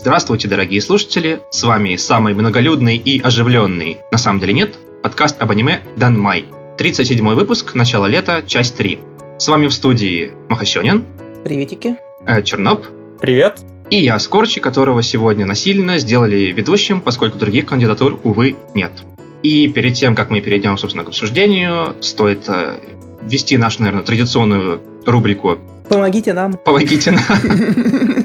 Здравствуйте, дорогие слушатели, с вами самый многолюдный и оживленный, на самом деле нет, подкаст об аниме Дан Май. 37 выпуск, начало лета, часть 3. С вами в студии Махасёнин. Приветики. Э, Черноп. Привет. И я, Скорчи, которого сегодня насильно сделали ведущим, поскольку других кандидатур, увы, нет. И перед тем, как мы перейдем, собственно, к обсуждению, стоит э, ввести нашу, наверное, традиционную рубрику Помогите нам. «Помогите нам».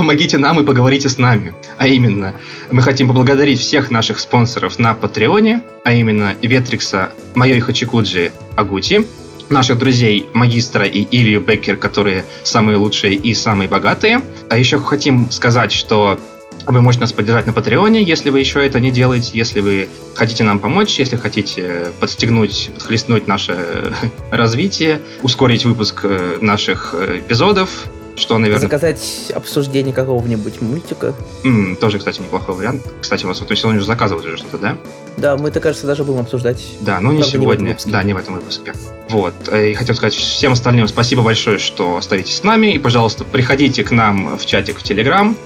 Помогите нам и поговорите с нами. А именно, мы хотим поблагодарить всех наших спонсоров на Патреоне, а именно Ветрикса, Майори Хачикуджи Агути, наших друзей Магистра и Илью Беккер, которые самые лучшие и самые богатые. А еще хотим сказать, что вы можете нас поддержать на Патреоне, если вы еще это не делаете, если вы хотите нам помочь, если хотите подстегнуть, подхлестнуть наше развитие, ускорить выпуск э, наших э, эпизодов, что, наверное... Заказать обсуждение какого-нибудь мультика. М, тоже, кстати, неплохой вариант. Кстати, у вас вот сегодня уже заказывают уже что-то, да? Да, мы это, кажется, даже будем обсуждать. Да, но не Правда, не в этом сегодня. выпуске. да, не в этом выпуске. Вот. э, И хотел сказать всем остальным спасибо большое, что остаетесь с нами. И, пожалуйста, приходите к нам в чатик в Телеграм,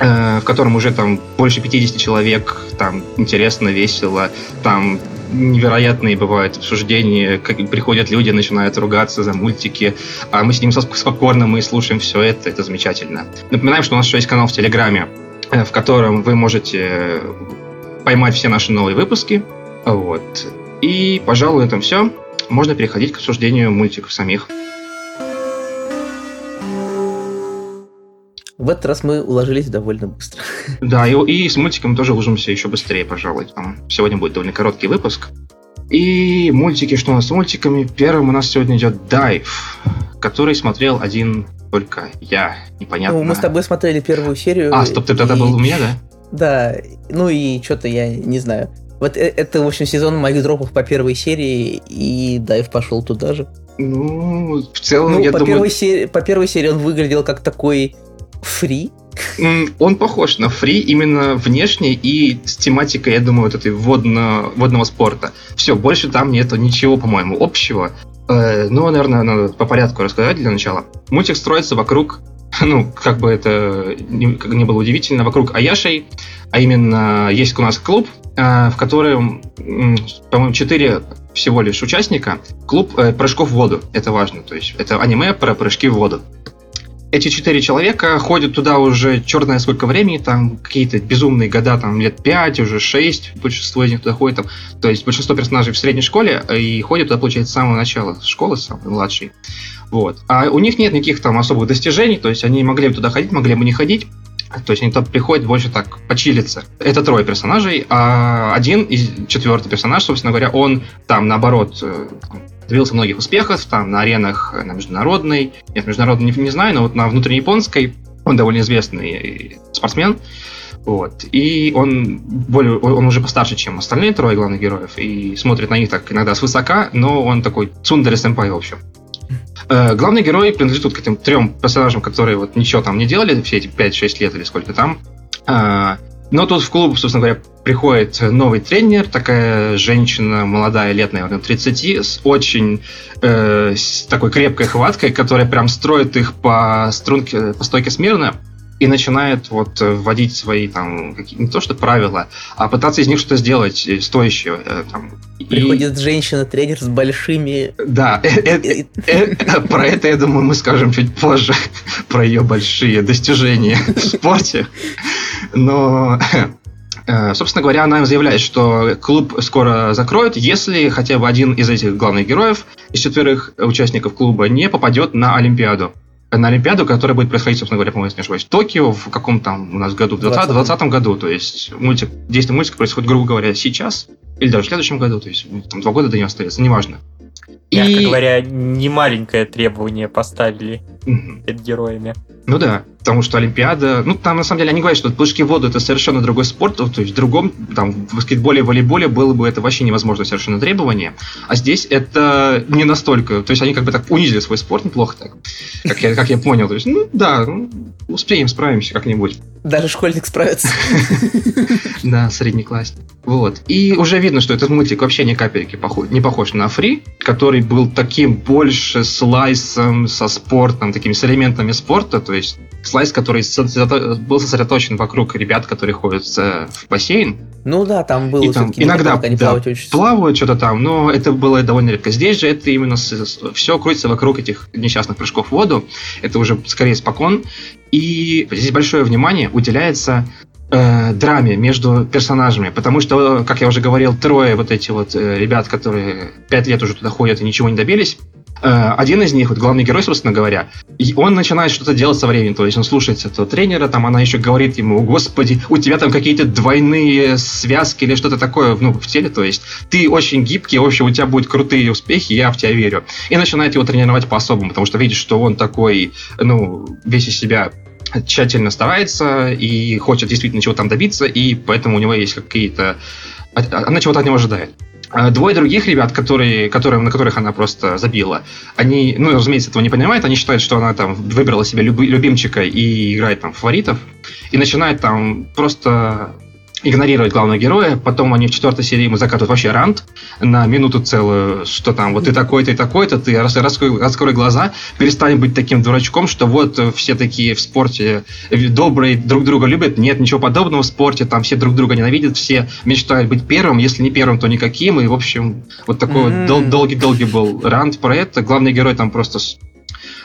э, в котором уже там больше 50 человек, там интересно, весело, там невероятные бывают обсуждения, как приходят люди, начинают ругаться за мультики, а мы сидим с попкорном и слушаем все это, это замечательно. Напоминаем, что у нас еще есть канал в Телеграме, э, в котором вы можете э, поймать все наши новые выпуски, вот. И, пожалуй, на этом все. Можно переходить к обсуждению мультиков самих. В этот раз мы уложились довольно быстро. Да, и, и с мультиком тоже ужимся еще быстрее, пожалуй. Там сегодня будет довольно короткий выпуск. И мультики, что у нас с мультиками? Первым у нас сегодня идет Дайв, который смотрел один только я. Непонятно. Ну, мы с тобой смотрели первую серию. А, стоп, ты тогда и- был у меня, да? Да, ну и что-то я не знаю. Вот э- это, в общем, сезон моих дропов по первой серии, и Дайв пошел туда же. Ну, в целом, Ну, я по, думаю, первой серии, по первой серии он выглядел как такой фри. он похож на фри именно внешне и с тематикой, я думаю, вот этой водно, водного спорта. Все, больше там нету ничего, по-моему, общего. Э, ну, наверное, надо по порядку рассказать для начала. Мультик строится вокруг, ну, как бы это ни, как ни было удивительно, вокруг Аяшей, а именно есть у нас клуб, э, в котором, по-моему, четыре всего лишь участника. Клуб э, прыжков в воду, это важно, то есть это аниме про прыжки в воду. Эти четыре человека ходят туда уже черное сколько времени, там какие-то безумные года, там лет 5, уже 6, большинство из них туда ходит, там, то есть большинство персонажей в средней школе э, и ходят туда, получается, с самого начала школы, самый младший. Вот. А у них нет никаких там особых достижений, то есть они могли бы туда ходить, могли бы не ходить. То есть они туда приходят больше так почилиться. Это трое персонажей, а один из четвертый персонаж, собственно говоря, он там наоборот э, добился многих успехов, там на аренах э, на международной, нет, международной не, не знаю, но вот на внутреннеяпонской он довольно известный э, спортсмен. Вот. И он более, он уже постарше, чем остальные трое главных героев, и смотрит на них так иногда свысока, но он такой цундаре сэмпай, в общем. Э, Главный герой принадлежит вот к этим трем персонажам, которые вот ничего там не делали все эти 5-6 лет или сколько там. Но тут в клуб, собственно говоря, приходит новый тренер, такая женщина молодая, лет, наверное, 30, с очень э, с такой крепкой хваткой, которая прям строит их по струнке, по стойке смирно и начинает вот вводить свои там какие не то что правила, а пытаться из них что-то сделать э, стоящее. э, там. И- Приходит женщина-тренер с большими... да, э, про это, я думаю, мы скажем чуть позже, про ее большие достижения в спорте. Но, э, собственно говоря, она заявляет, что клуб скоро закроют, если хотя бы один из этих главных героев, из четверых участников клуба, не попадет на Олимпиаду. На Олимпиаду, которая будет происходить, собственно говоря, по-моему, если не ошибаюсь, в Токио в каком там у нас году, в 2020 20-м. году. То есть мультик, действие мультика происходит, грубо говоря, сейчас или даже в следующем году, то есть ну, там два года до нее остается, неважно. Мягко говоря, не маленькое требование поставили Перед героями. Ну да, потому что Олимпиада, ну там на самом деле они говорят, что прыжки в воду это совершенно другой спорт, то есть в другом, там в баскетболе, волейболе было бы это вообще невозможно совершенно требование, а здесь это не настолько, то есть они как бы так унизили свой спорт неплохо так, как я, как я понял, то есть ну да, ну, успеем, справимся как-нибудь. Даже школьник справится. Да, средний класс. Вот. И уже видно, что этот мультик вообще ни капельки похож, не похож на Фри, который был таким больше слайсом со спортом, такими с элементами спорта, то есть слайс, который был сосредоточен вокруг ребят, которые ходят в бассейн. Ну да, там было там иногда да, плавают, очень... плавают что-то там, но это было довольно редко. Здесь же это именно все крутится вокруг этих несчастных прыжков в воду. Это уже скорее спокон. И здесь большое внимание уделяется э, драме между персонажами, потому что, как я уже говорил, трое вот эти вот э, ребят, которые пять лет уже туда ходят и ничего не добились, один из них, вот главный герой, собственно говоря, и он начинает что-то делать со временем, то есть он слушается этого тренера, там она еще говорит ему, господи, у тебя там какие-то двойные связки или что-то такое ну, в теле, то есть ты очень гибкий, в общем, у тебя будут крутые успехи, я в тебя верю. И начинает его тренировать по-особому, потому что видит, что он такой, ну, весь из себя тщательно старается и хочет действительно чего там добиться, и поэтому у него есть какие-то... Она чего-то от него ожидает. А двое других ребят, которые, которые, на которых она просто забила, они, ну, разумеется, этого не понимают, они считают, что она там выбрала себе любимчика и играет там фаворитов, и начинает там просто игнорировать главного героя. Потом они в четвертой серии ему закатывают вообще рант на минуту целую, что там вот ты такой-то и такой-то, ты раскрой, раскрой глаза, перестань быть таким дурачком, что вот все такие в спорте добрые, друг друга любят. Нет, ничего подобного в спорте, там все друг друга ненавидят, все мечтают быть первым, если не первым, то никаким. И, в общем, вот такой mm-hmm. вот долгий-долгий был рант про это. Главный герой там просто,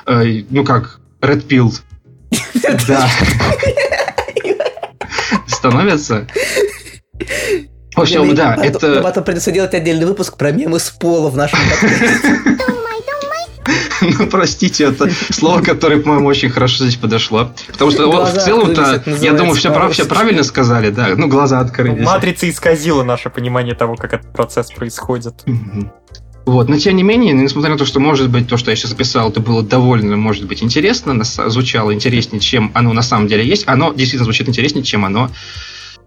э, ну как, Red Pill. Да становятся. В общем, да, это... Потом придется делать отдельный выпуск про мемы с пола в нашем Ну, простите, это слово, которое, по-моему, очень хорошо здесь подошло. Потому что вот, в целом-то, я думаю, все, прав, все правильно сказали, да. Ну, глаза открылись. Матрица исказила наше понимание того, как этот процесс происходит. Вот, но тем не менее, несмотря на то, что, может быть, то, что я сейчас описал, это было довольно, может быть, интересно, звучало интереснее, чем оно на самом деле есть, оно действительно звучит интереснее, чем оно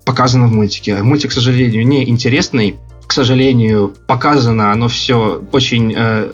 показано в мультике. Мультик, к сожалению, не интересный, к сожалению, показано оно все очень э,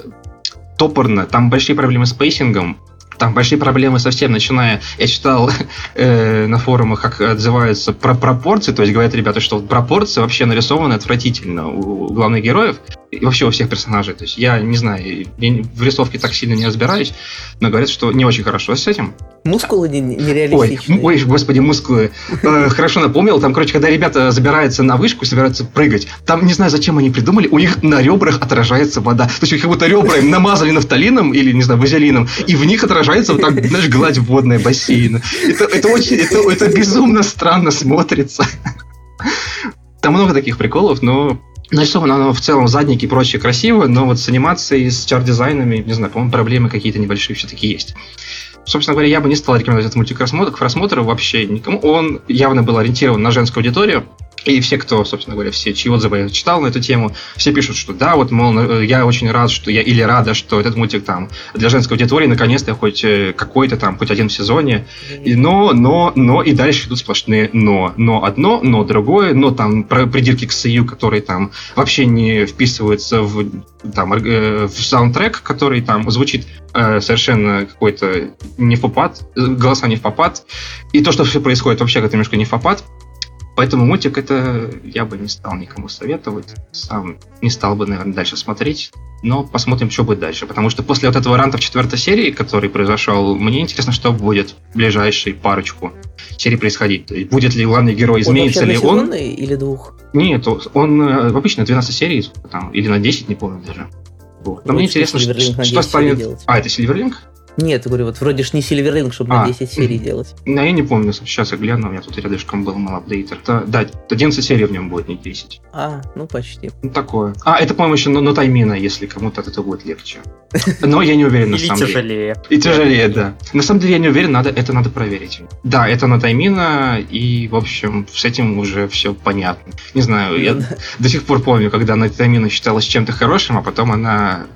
топорно, там большие проблемы с pacing ом, там большие проблемы совсем, начиная, я читал э, на форумах, как отзываются про пропорции, то есть говорят ребята, что пропорции вообще нарисованы отвратительно у главных героев и вообще у всех персонажей. То есть я не знаю, я в рисовке так сильно не разбираюсь, но говорят, что не очень хорошо с этим. Мускулы нереалистичные. Ой, ой, господи, мускулы. Э, хорошо напомнил, там, короче, когда ребята забираются на вышку, собираются прыгать, там, не знаю, зачем они придумали, у них на ребрах отражается вода. То есть как будто ребра им намазали нафталином или, не знаю, вазелином, и в них отражается вот так, знаешь, гладь водная бассейна. Это, это очень, это, это безумно странно смотрится. Там много таких приколов, но Нарисовано оно в целом задники и прочее красиво, но вот с анимацией, с чар-дизайнами, не знаю, по-моему, проблемы какие-то небольшие все-таки есть. Собственно говоря, я бы не стал рекомендовать этот мультик к просмотру вообще никому. Он явно был ориентирован на женскую аудиторию, и все, кто, собственно говоря, все, чьи отзывы я читал на эту тему, все пишут, что да, вот, мол, э, я очень рад, что я, или рада, что этот мультик там для женской аудитории наконец-то хоть э, какой-то там, хоть один в сезоне. И, но, но, но, и дальше идут сплошные но. Но одно, но другое, но там про придирки к Сию, которые там вообще не вписываются в, там, э, в саундтрек, который там звучит э, совершенно какой-то не в попад, голоса не в попад. И то, что все происходит вообще как-то немножко не в попад. Поэтому мультик это я бы не стал никому советовать. Сам не стал бы, наверное, дальше смотреть. Но посмотрим, что будет дальше. Потому что после вот этого ранта в четвертой серии, который произошел, мне интересно, что будет в ближайшей парочку серий происходить. Будет ли главный герой, изменится он ли он? или двух? Нет, он э, обычно 12 серий, там, или на 10, не помню даже. Вот. Но мне интересно, что, что станет... А, это Сильверлинг? Нет, говорю, вот вроде ж не Сильверлинг, чтобы а, на 10 серий делать. Ну, я не помню, сейчас я гляну, у меня тут рядышком был малапдейтер. Это, да, 11 серий в нем будет, не 10. А, ну почти. Ну, такое. А, это, по-моему, еще на таймина, если кому-то от этого будет легче. Но я не уверен, на самом деле. тяжелее. И тяжелее, да. На самом деле я не уверен, надо, это надо проверить. Да, это на таймина, и, в общем, с этим уже все понятно. Не знаю, я до сих пор помню, когда на таймина считалась чем-то хорошим, а потом она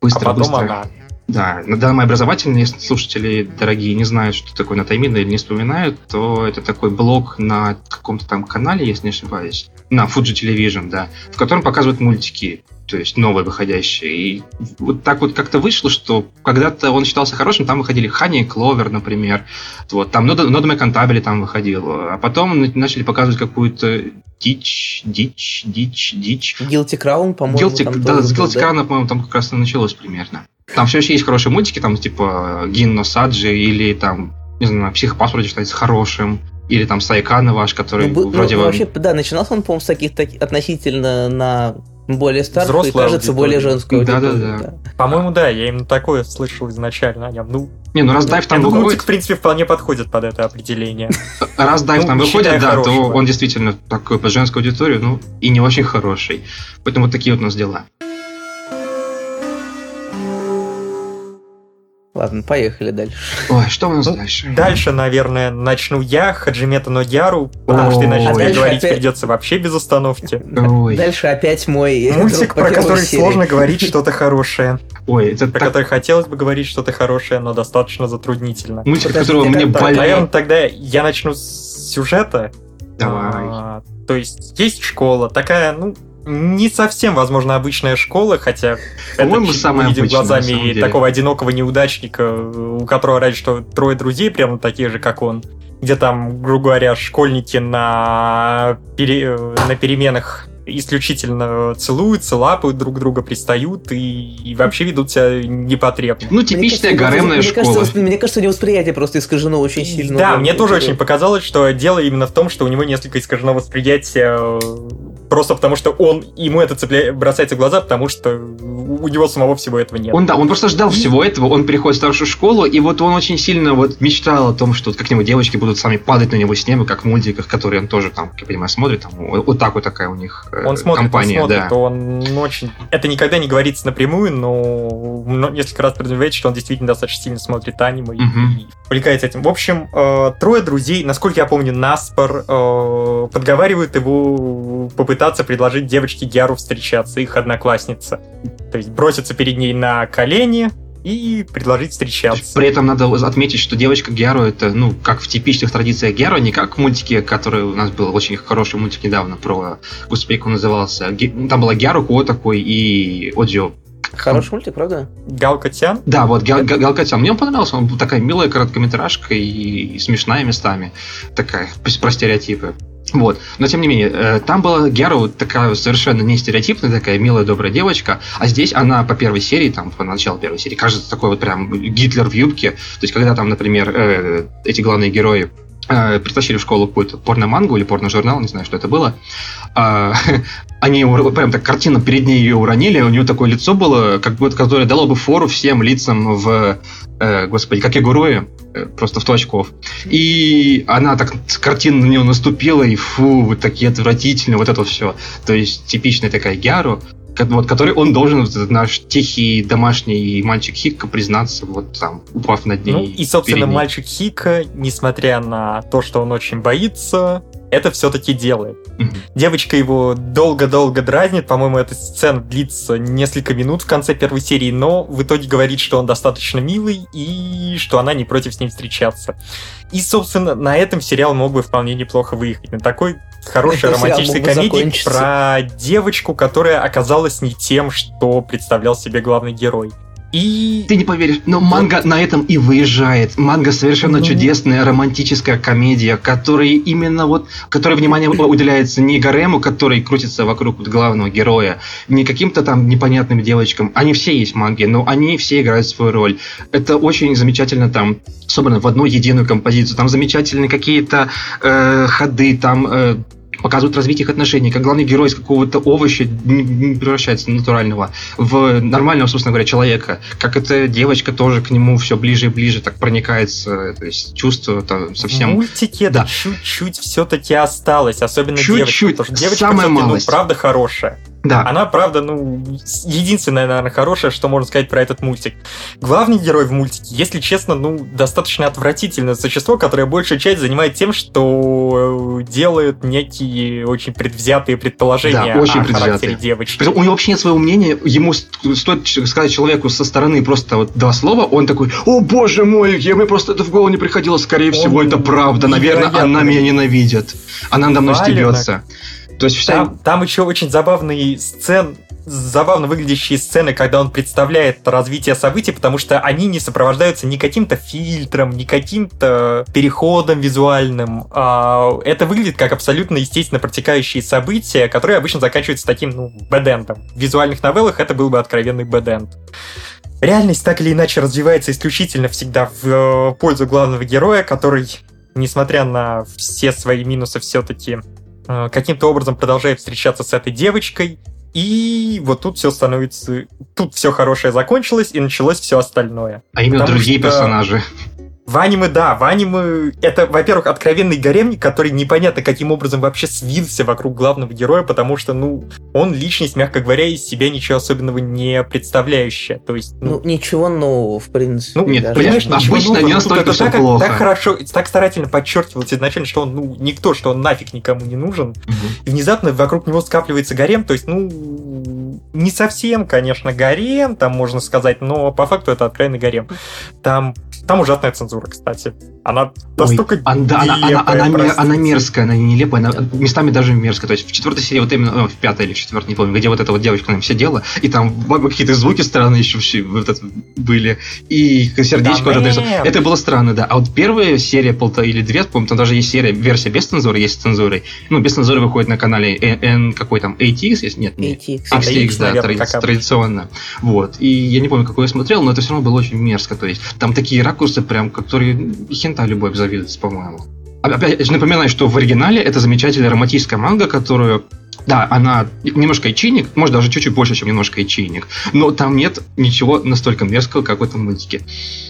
быстро-быстро... А потом она да, на данном образовательный, если слушатели дорогие не знают, что такое натаймин или не вспоминают, то это такой блог на каком-то там канале, если не ошибаюсь, на Fuji Television, да, в котором показывают мультики, то есть новые выходящие. И вот так вот как-то вышло, что когда-то он считался хорошим, там выходили Хани Кловер, например, вот, там Нодоме Кантабели там выходил, а потом начали показывать какую-то дичь, дичь, дичь, дичь. Guilty Crown, по-моему, Guilty, там Да, с Guilty Crown, по-моему, там как раз и началось примерно. Там все еще есть хорошие мультики, там типа Гинно Саджи или там не знаю, психопаспорт считается хорошим, или там Сайкана ваш, который Ну, был- ну, вроде бы... вообще, да, начинался он, по-моему, с таких, таких относительно на более старых и, Взрослая кажется, более аудитория. женскую Да-да-да. аудиторию, По-моему, да, я именно такое слышал изначально о нем. Ну, Не, ну раз Дайв там выходит, мультик, в принципе, вполне подходит под это определение. раз Дайв ну, там выходит, да, то он действительно такой под женскую аудиторию, ну, и не очень хороший. Поэтому вот такие вот у нас дела. Ладно, поехали дальше. Ой, что у нас Ну, дальше? Дальше, наверное, начну я, Хаджимета Ногяру, потому что иначе Ой. мне Дальше говорить опять- придется вообще без остановки. Ой, Дальше опять мой Мультик, друг по про который серии. сложно говорить что-то хорошее. ой, это Про так... который хотелось бы говорить что-то хорошее, но достаточно затруднительно. мультик, Подожди, которого мне Так, больно. наверное, тогда я начну с сюжета. Давай. А, то есть есть школа, такая, ну, не совсем, возможно, обычная школа, хотя По-моему, это мы видим самом глазами деле. такого одинокого неудачника, у которого раньше что трое друзей, прямо такие же, как он, где там, грубо говоря, школьники на, пере- на переменах исключительно целуются, лапают друг друга, пристают и, и вообще ведут себя непотребно. Ну, Мне типичная кажется, гаремная мне школа. Кажется, воспри- мне кажется, у него восприятие просто искажено очень сильно. Да, Ну, мне тоже очень показалось, что дело именно в том, что у него несколько искажено восприятие э, просто потому, что он ему это цепля... бросается в глаза, потому что у него самого всего этого нет. Он, да, он просто ждал всего этого, он переходит в старшую школу, и вот он очень сильно вот мечтал о том, что вот как-нибудь девочки будут сами падать на него с неба, как в мультиках, которые он тоже там, как я понимаю, смотрит, там, вот так вот такая у них э, Он смотрит, компания, он смотрит, да. он очень... Это никогда не говорится напрямую, но но несколько раз подразумевается, что он действительно достаточно сильно смотрит аниме Мгм. и увлекается этим. В общем, э, трое друзей, насколько я помню, Наспор э, подговаривают его попытаться предложить девочке Гяру встречаться, их одноклассница. То есть броситься перед ней на колени и предложить встречаться. При этом надо отметить, что девочка Геру это, ну, как в типичных традициях Геру, не как в мультике, который у нас был очень хороший мультик недавно про, господи, как он назывался. Ну, Там была Геру, Ко такой и Оджио. Хороший мультик, правда? Галка Тян? Да, вот Гал- Гал- Галкатян. Мне он понравился, он был такая милая короткометражка и, и смешная местами. Такая, про стереотипы. Вот. Но тем не менее, э, там была Гера вот такая совершенно не стереотипная, такая милая, добрая девочка, а здесь она по первой серии, там, по началу первой серии, кажется такой вот прям Гитлер в юбке. То есть, когда там, например, э, эти главные герои э, притащили в школу какую-то порно-мангу или порно-журнал, не знаю, что это было, а, они ур- прям так картину перед ней ее уронили, у нее такое лицо было, как будто, которое дало бы фору всем лицам в, э, господи, как и Гуруи, э, просто в точку. И она так с картины на нее наступила, и фу, вот такие отвратительные, вот это все. То есть типичная такая Гяру, вот, который он должен, вот этот наш тихий домашний мальчик Хикка, признаться, вот там, упав над ней. Ну и, собственно, ней. мальчик Хика, несмотря на то, что он очень боится, это все-таки делает. Девочка его долго-долго дразнит, по-моему, эта сцена длится несколько минут в конце первой серии, но в итоге говорит, что он достаточно милый и что она не против с ним встречаться. И, собственно, на этом сериал мог бы вполне неплохо выехать. На такой бы комедии закончиться. про девочку, которая оказалась не тем, что представлял себе главный герой. И Ты не поверишь, но манга на этом и выезжает. Манга совершенно Ну. чудесная романтическая комедия, которой именно вот, которой внимание уделяется не Гарему, который крутится вокруг вот главного героя, не каким-то там непонятным девочкам. Они все есть в манге, но они все играют свою роль. Это очень замечательно там собрано в одну единую композицию. Там замечательные какие-то э, ходы, там э, показывают развитие их отношений, как главный герой из какого-то овоща не- превращается в натурального в нормального, собственно говоря, человека. Как эта девочка тоже к нему все ближе и ближе так проникается, то есть чувство там в совсем... мультике Да. чуть-чуть все-таки осталось, особенно Чуть-чуть, девочка, потому что девочка самая всё-таки, ну, правда хорошая. Да, Она, правда, ну, единственное, наверное, хорошее, что можно сказать про этот мультик. Главный герой в мультике, если честно, ну, достаточно отвратительное существо, которое большую часть занимает тем, что э, делает некие очень предвзятые предположения Да, очень о предвзятые. характере девочки. Причем у него вообще нет своего мнения, ему стоит сказать человеку со стороны просто вот два слова, он такой, о боже мой, я мне просто это в голову не приходило, скорее всего, Он это правда, наверное, она меня ненавидит, она надо мной стебется. То есть вся... Там, еще очень забавные сцены, забавно выглядящие сцены, когда он представляет развитие событий, потому что они не сопровождаются ни каким-то фильтром, ни каким-то переходом визуальным. А, это выглядит как абсолютно естественно протекающие события, которые обычно заканчиваются таким, ну, бэдендом. В визуальных новеллах это был бы откровенный бэденд. реальность так или иначе развивается исключительно всегда в э, пользу главного героя, который, несмотря на все свои минусы, все-таки каким-то образом продолжает встречаться с этой девочкой. И вот тут все становится... Тут все хорошее закончилось, и началось все остальное. А именно Потому другие что- персонажи. В аниме, да, в аниме это, во-первых, откровенный гаремник, который непонятно каким образом вообще свился вокруг главного героя, потому что, ну, он личность, мягко говоря, из себя ничего особенного не представляющая. То есть, Ну, ну, ничего нового, в принципе. ну, нет, даже. понимаешь, ничего обычно нового, не тут настолько это всё так, плохо. так хорошо, так старательно подчеркивалось изначально, что он, ну, никто, что он нафиг никому не нужен. И внезапно вокруг него скапливается гарем, то есть, ну, не совсем, конечно, гарем, там можно сказать, но по факту это откровенный гарем. Там, там ужасная цензура, кстати. Она настолько Ой, а, она, она, она, простите. она мерзкая, она не нелепая, она местами даже мерзкая. То есть в четвертой серии, вот именно, ну, в пятой или в четвертой, не помню, где вот эта вот девочка нам сидела, и там какие-то звуки странные еще все вот это были, и сердечко Да вот это, было странно, да. А вот первая серия, полтора или две, помню, там даже есть серия, версия без цензуры, есть с цензурой. Ну, без цензуры выходит на канале N, N какой там, ATX, если нет, нет. ATX. А, XX, ATX, да, наверное, тради- как обычно. традиционно. Вот. И я не помню, какой я смотрел, но это все равно было очень мерзко. То есть там такие ракурсы, прям, которые хента любой обзавидуется, по-моему. А- Опять же, напоминаю, что в оригинале это замечательная романтическая манга, которую да, она немножко ичейник, может даже чуть-чуть больше, чем немножко ичейник, но там нет ничего настолько мерзкого, как в этом мультике.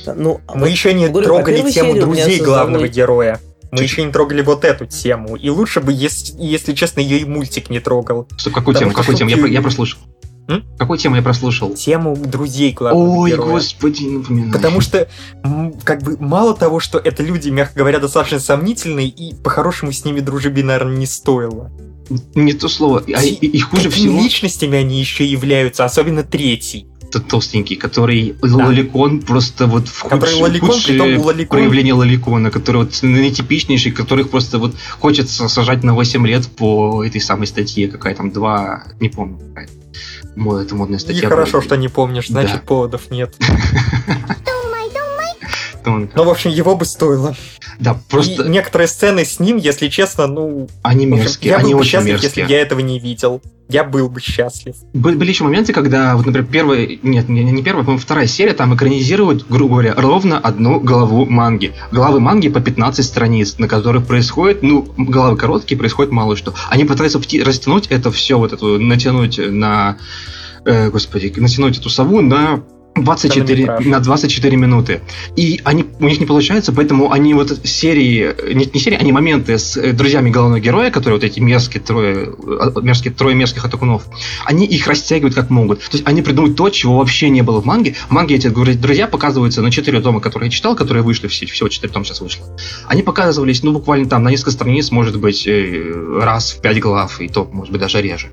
Ну, Мы еще не говорю, по трогали тему друзей главного героя. Мы Чуть- еще не трогали вот эту тему. И лучше бы, если, если честно, ее и мультик не трогал. Стоп, какую Потому тему? Какую тему? Я, я прослушал. М? Какую тему я прослушал? Тему друзей главного Ой, героя. господи, не напоминай. Потому что, как бы, мало того, что это люди, мягко говоря, достаточно сомнительные, и по-хорошему с ними дружбе, наверное, не стоило. Не то слово. А, и, и хуже всего... личностями они еще являются, особенно третий. тот толстенький, который лоликон просто вот в худшее, лоликон, худшее притом лоликон. проявление лоликона, который вот наитипичнейший, которых просто вот хочется сажать на 8 лет по этой самой статье, какая там, два, не помню, какая. Это модная И статья. хорошо, была. что не помнишь, значит, Да. поводов нет. Тонко. Ну, в общем, его бы стоило. Да, просто И некоторые сцены с ним, если честно, ну... они общем, мерзкие, я они был бы очень счастлив, мерзкие. если я этого не видел. Я был бы счастлив. Были, были еще моменты, когда, вот, например, первая, нет, не, не первая, по-моему, вторая серия, там экранизируют, грубо говоря, ровно одну главу манги. Главы манги по 15 страниц, на которых происходит, ну, главы короткие, происходит мало что. Они пытаются растянуть это все, вот эту, натянуть на, э, господи, натянуть эту сову на 24, Хронометраж. на 24 минуты. И они, у них не получается, поэтому они вот серии, не, не серии, они моменты с э, друзьями главного героя, которые вот эти мерзкие трое, э, мерзкие, трое мерзких атакунов, они их растягивают как могут. То есть они придумывают то, чего вообще не было в манге. В манге эти друзья показываются на 4 тома, которые я читал, которые вышли, все, всего 4 тома сейчас вышло. Они показывались, ну, буквально там на несколько страниц, может быть, э, раз в 5 глав, и то, может быть, даже реже.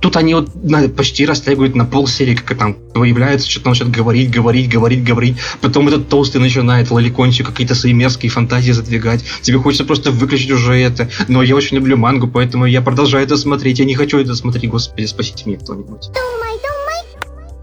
Тут они вот на- почти растягивают на пол серии, как там появляется, что-то начинает говорить, говорить, говорить, говорить. Потом этот толстый начинает лоликончик какие-то свои мерзкие фантазии задвигать. Тебе хочется просто выключить уже это. Но я очень люблю мангу, поэтому я продолжаю это смотреть. Я не хочу это смотреть, господи, спасите меня кто-нибудь.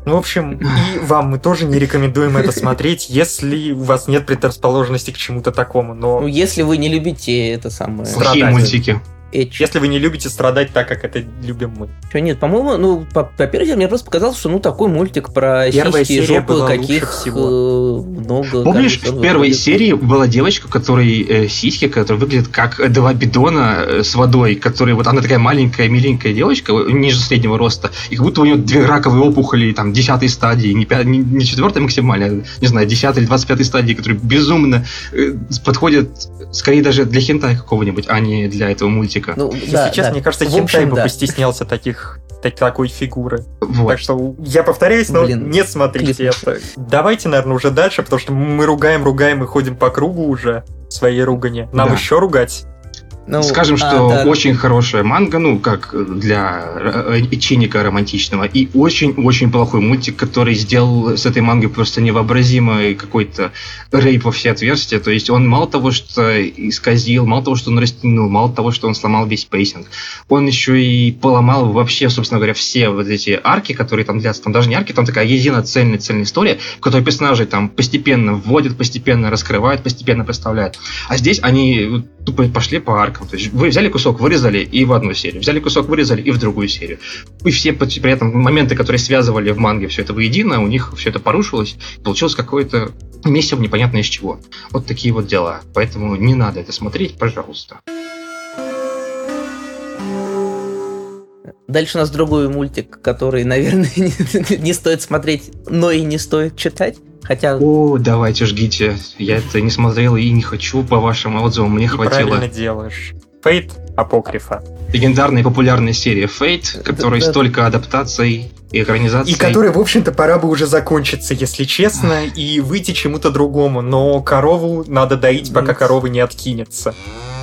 Ну, в общем, и вам мы тоже не рекомендуем это смотреть, если у вас нет предрасположенности к чему-то такому. Ну, Но если вы не любите это самое... Страдать. Плохие мультики. Эч. если вы не любите страдать так, как это любим мы. Чё, нет, по-моему, ну, по, по первой серии мне просто показалось, что ну такой мультик про Первая сиськи и серия жопы, каких всего. э, много. Помнишь, в первой выходит. серии была девочка, которой э, сиськи, которая выглядит как два бидона э, с водой, которые вот она такая маленькая, миленькая девочка, э, ниже среднего роста, и как будто у нее две раковые опухоли, там, десятой стадии, не, пя- не, не четвертой максимальной, а, не знаю, десятой или двадцать пятой стадии, которые безумно э, подходят скорее даже для хентай какого-нибудь, а не для этого мультика. Ну, Если да, честно, да. мне кажется, В Хентай общем, бы да. постеснялся таких, так- такой фигуры. вот. Так что я повторяюсь, но Блин, не смотрите клип. это. Давайте, наверное, уже дальше, потому что мы ругаем, ругаем и ходим по кругу уже своей ругане. Нам Да. еще ругать? Ну, Скажем, а, что да. очень хорошая манга, ну, как для э, э, чиника романтичного, и очень-очень плохой мультик, который сделал с этой мангой просто невообразимый какой-то rape во все отверстия. То есть он мало того, что исказил, мало того, что он растянул, мало того, что он сломал весь pacing, он еще и поломал вообще, собственно говоря, все вот эти арки, которые там длятся. Там даже не арки, там такая единая цельная цельная история, в которой персонажи там постепенно вводят, постепенно раскрывают, постепенно представляют. А здесь они вот тупо пошли по аркам. То есть вы взяли кусок, вырезали и в одну серию, взяли кусок, вырезали и в другую серию. И все при этом моменты, которые связывали в манге все это воедино, у них все это порушилось, получилось какое-то месиво непонятно из чего. Вот такие вот дела. Поэтому не надо это смотреть, пожалуйста. Дальше у нас другой мультик, который, наверное, не, не стоит смотреть, но и не стоит читать. Хотя... О, давайте жгите. Я это не смотрел и не хочу по вашим отзывам. Мне и хватило. правильно делаешь. Фейт Апокрифа. Легендарная и популярная серия Фейт, которой да, столько адаптаций и экранизаций. И которой, в общем-то, пора бы уже закончиться, если честно, и выйти чему-то другому. Но корову надо доить, пока корова не откинется.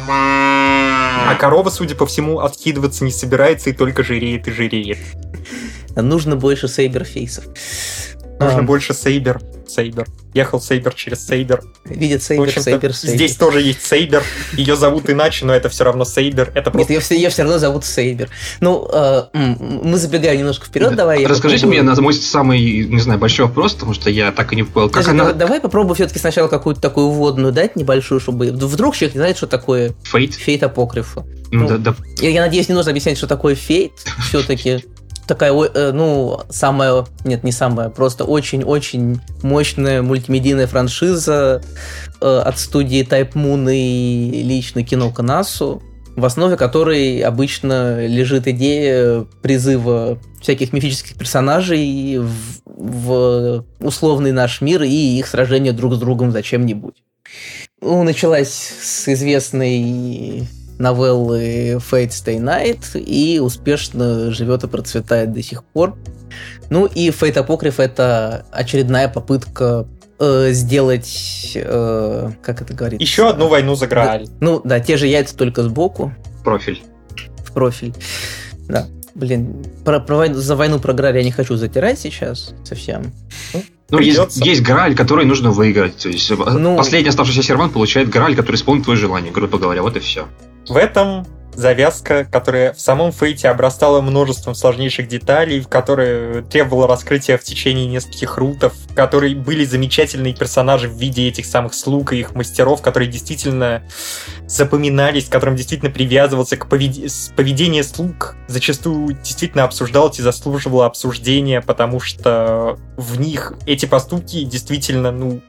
А корова, судя по всему, откидываться не собирается и только жиреет и жиреет. Нужно больше сейберфейсов. Нужно а. больше сейбер. Сейбер. Ехал Сейбер через Сейбер. Видит Сейбер, Сейбер, Сейбер. Здесь тоже есть Сейбер. Ее зовут иначе, но это все равно Сейбер. Это просто... Нет, ее, ее все равно зовут Сейбер. Ну, э, мы забегаем немножко вперед, давай. Расскажите мне на мой самый, не знаю, большой вопрос, потому что я так и не понял, как Подожди, она... Давай попробуем все-таки сначала какую-то такую вводную дать, небольшую, чтобы... Вдруг человек не знает, что такое... Фейт? Фейт апокрифа. Ну, ну, да, да. Я, я надеюсь, не нужно объяснять, что такое фейт все-таки такая, э, ну, самая, нет, не самая, просто очень-очень мощная мультимедийная франшиза э, от студии Type Moon и лично кино Канасу, в основе которой обычно лежит идея призыва всяких мифических персонажей в, в условный наш мир и их сражения друг с другом зачем-нибудь. Ну, началась с известной новеллы Fate Stay Night и успешно живет и процветает до сих пор. Ну и Fate Apocryph это очередная попытка э, сделать, э, как это говорится? Еще одну войну за Грааль. Да, ну да, те же яйца только сбоку. Профиль. В профиль. Да. Блин, про, про войну, за войну про Грааль я не хочу затирать сейчас совсем. Ну, есть, есть Грааль, который нужно выиграть. То есть ну, последний оставшийся сервант получает Грааль, который исполнит твое желание, грубо говоря. Вот и все. В этом завязка, которая в самом фейте обрастала множеством сложнейших деталей, которые требовала раскрытия в течение нескольких рутов, которые были замечательные персонажи в виде этих самых слуг и их мастеров, которые действительно запоминались, которым действительно привязывался к повед... поведению слуг, зачастую действительно обсуждалось и заслуживало обсуждения, потому что в них эти поступки действительно, ну,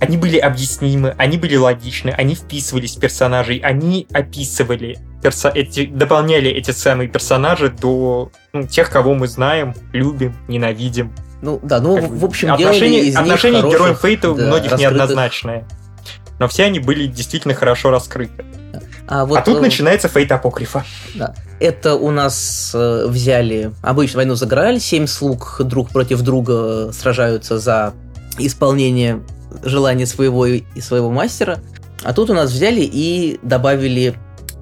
они были объяснимы, они были логичны, они вписывались в персонажей, они описывали, перса эти, дополняли эти самые персонажи до ну, тех, кого мы знаем, любим, ненавидим. Ну да, ну как, в общем отношения, из отношения к героям Фейта да, у многих раскрытых... неоднозначные. Но все они были действительно хорошо раскрыты. А, вот, а тут э... начинается Фейт Апокрифа. Да. Это у нас э, взяли обычную войну за Грааль, семь слуг друг против друга сражаются за исполнение желание своего и своего мастера. А тут у нас взяли и добавили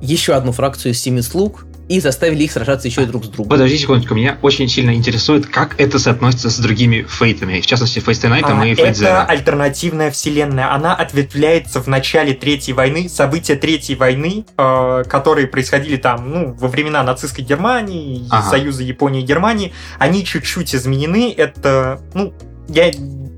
еще одну фракцию из семи слуг, и заставили их сражаться еще и друг с другом. Подожди секундочку, меня очень сильно интересует, как это соотносится с другими фейтами, в частности, Фейт Найтом а, и Фейт Это альтернативная вселенная, она ответвляется в начале Третьей войны, события Третьей войны, э, которые происходили там, ну, во времена нацистской Германии, ага. Союза Японии и Германии, они чуть-чуть изменены, это, ну, я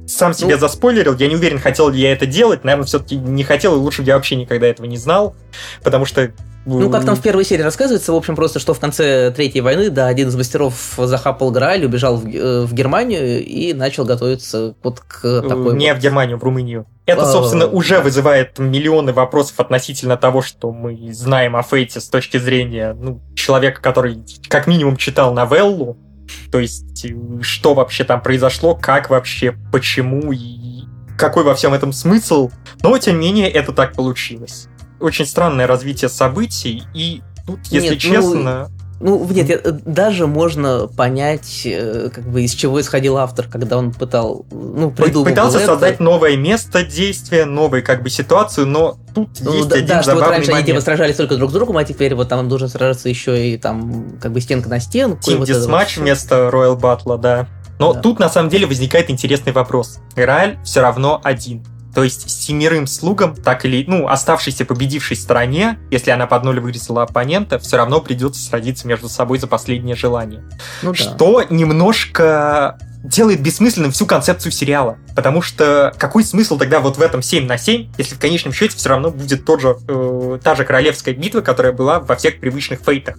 сам себя ну, заспойлерил, я не уверен, хотел ли я это делать, наверное, все-таки не хотел, и лучше бы я вообще никогда этого не знал, потому что ну, как там в первой серии рассказывается, в общем, просто, что в конце Третьей войны, да, один из мастеров захапал Грааль, убежал в, э, в Германию и начал готовиться вот к такой... Не вот... в Германию, в Румынию. Это, а, собственно, уже вызывает миллионы вопросов относительно того, что мы знаем о Фейте с точки зрения ну, человека, который как минимум читал новеллу, то есть, что вообще там произошло, как вообще, почему и какой во всем этом смысл. Но, тем не менее, это так получилось. Очень странное развитие событий, и тут, если Нет, ну, честно... Ну ну, нет, я, даже можно понять, э, как бы из чего исходил автор, когда он пытал, ну, придумал Пытался это. создать новое место действия, новую как бы ситуацию, но тут ну, есть да, один да, что вот раньше момент. они типа сражались только друг с другом, а теперь вот там должен сражаться еще и там как бы стенка на стенку. Тим вот матч вместо Royal Battle, да. Но да. тут на самом деле возникает интересный вопрос. Грааль все равно один. То есть семерым слугам, так или, ну, оставшейся победившей стороне, если она под ноль вырезала оппонента, все равно придется сразиться между собой за последнее желание. Ну, да. Что немножко делает бессмысленным всю концепцию сериала. Потому что какой смысл тогда вот в этом 7 на 7, если в конечном счете все равно будет тот же, э, та же королевская битва, которая была во всех привычных фейтах.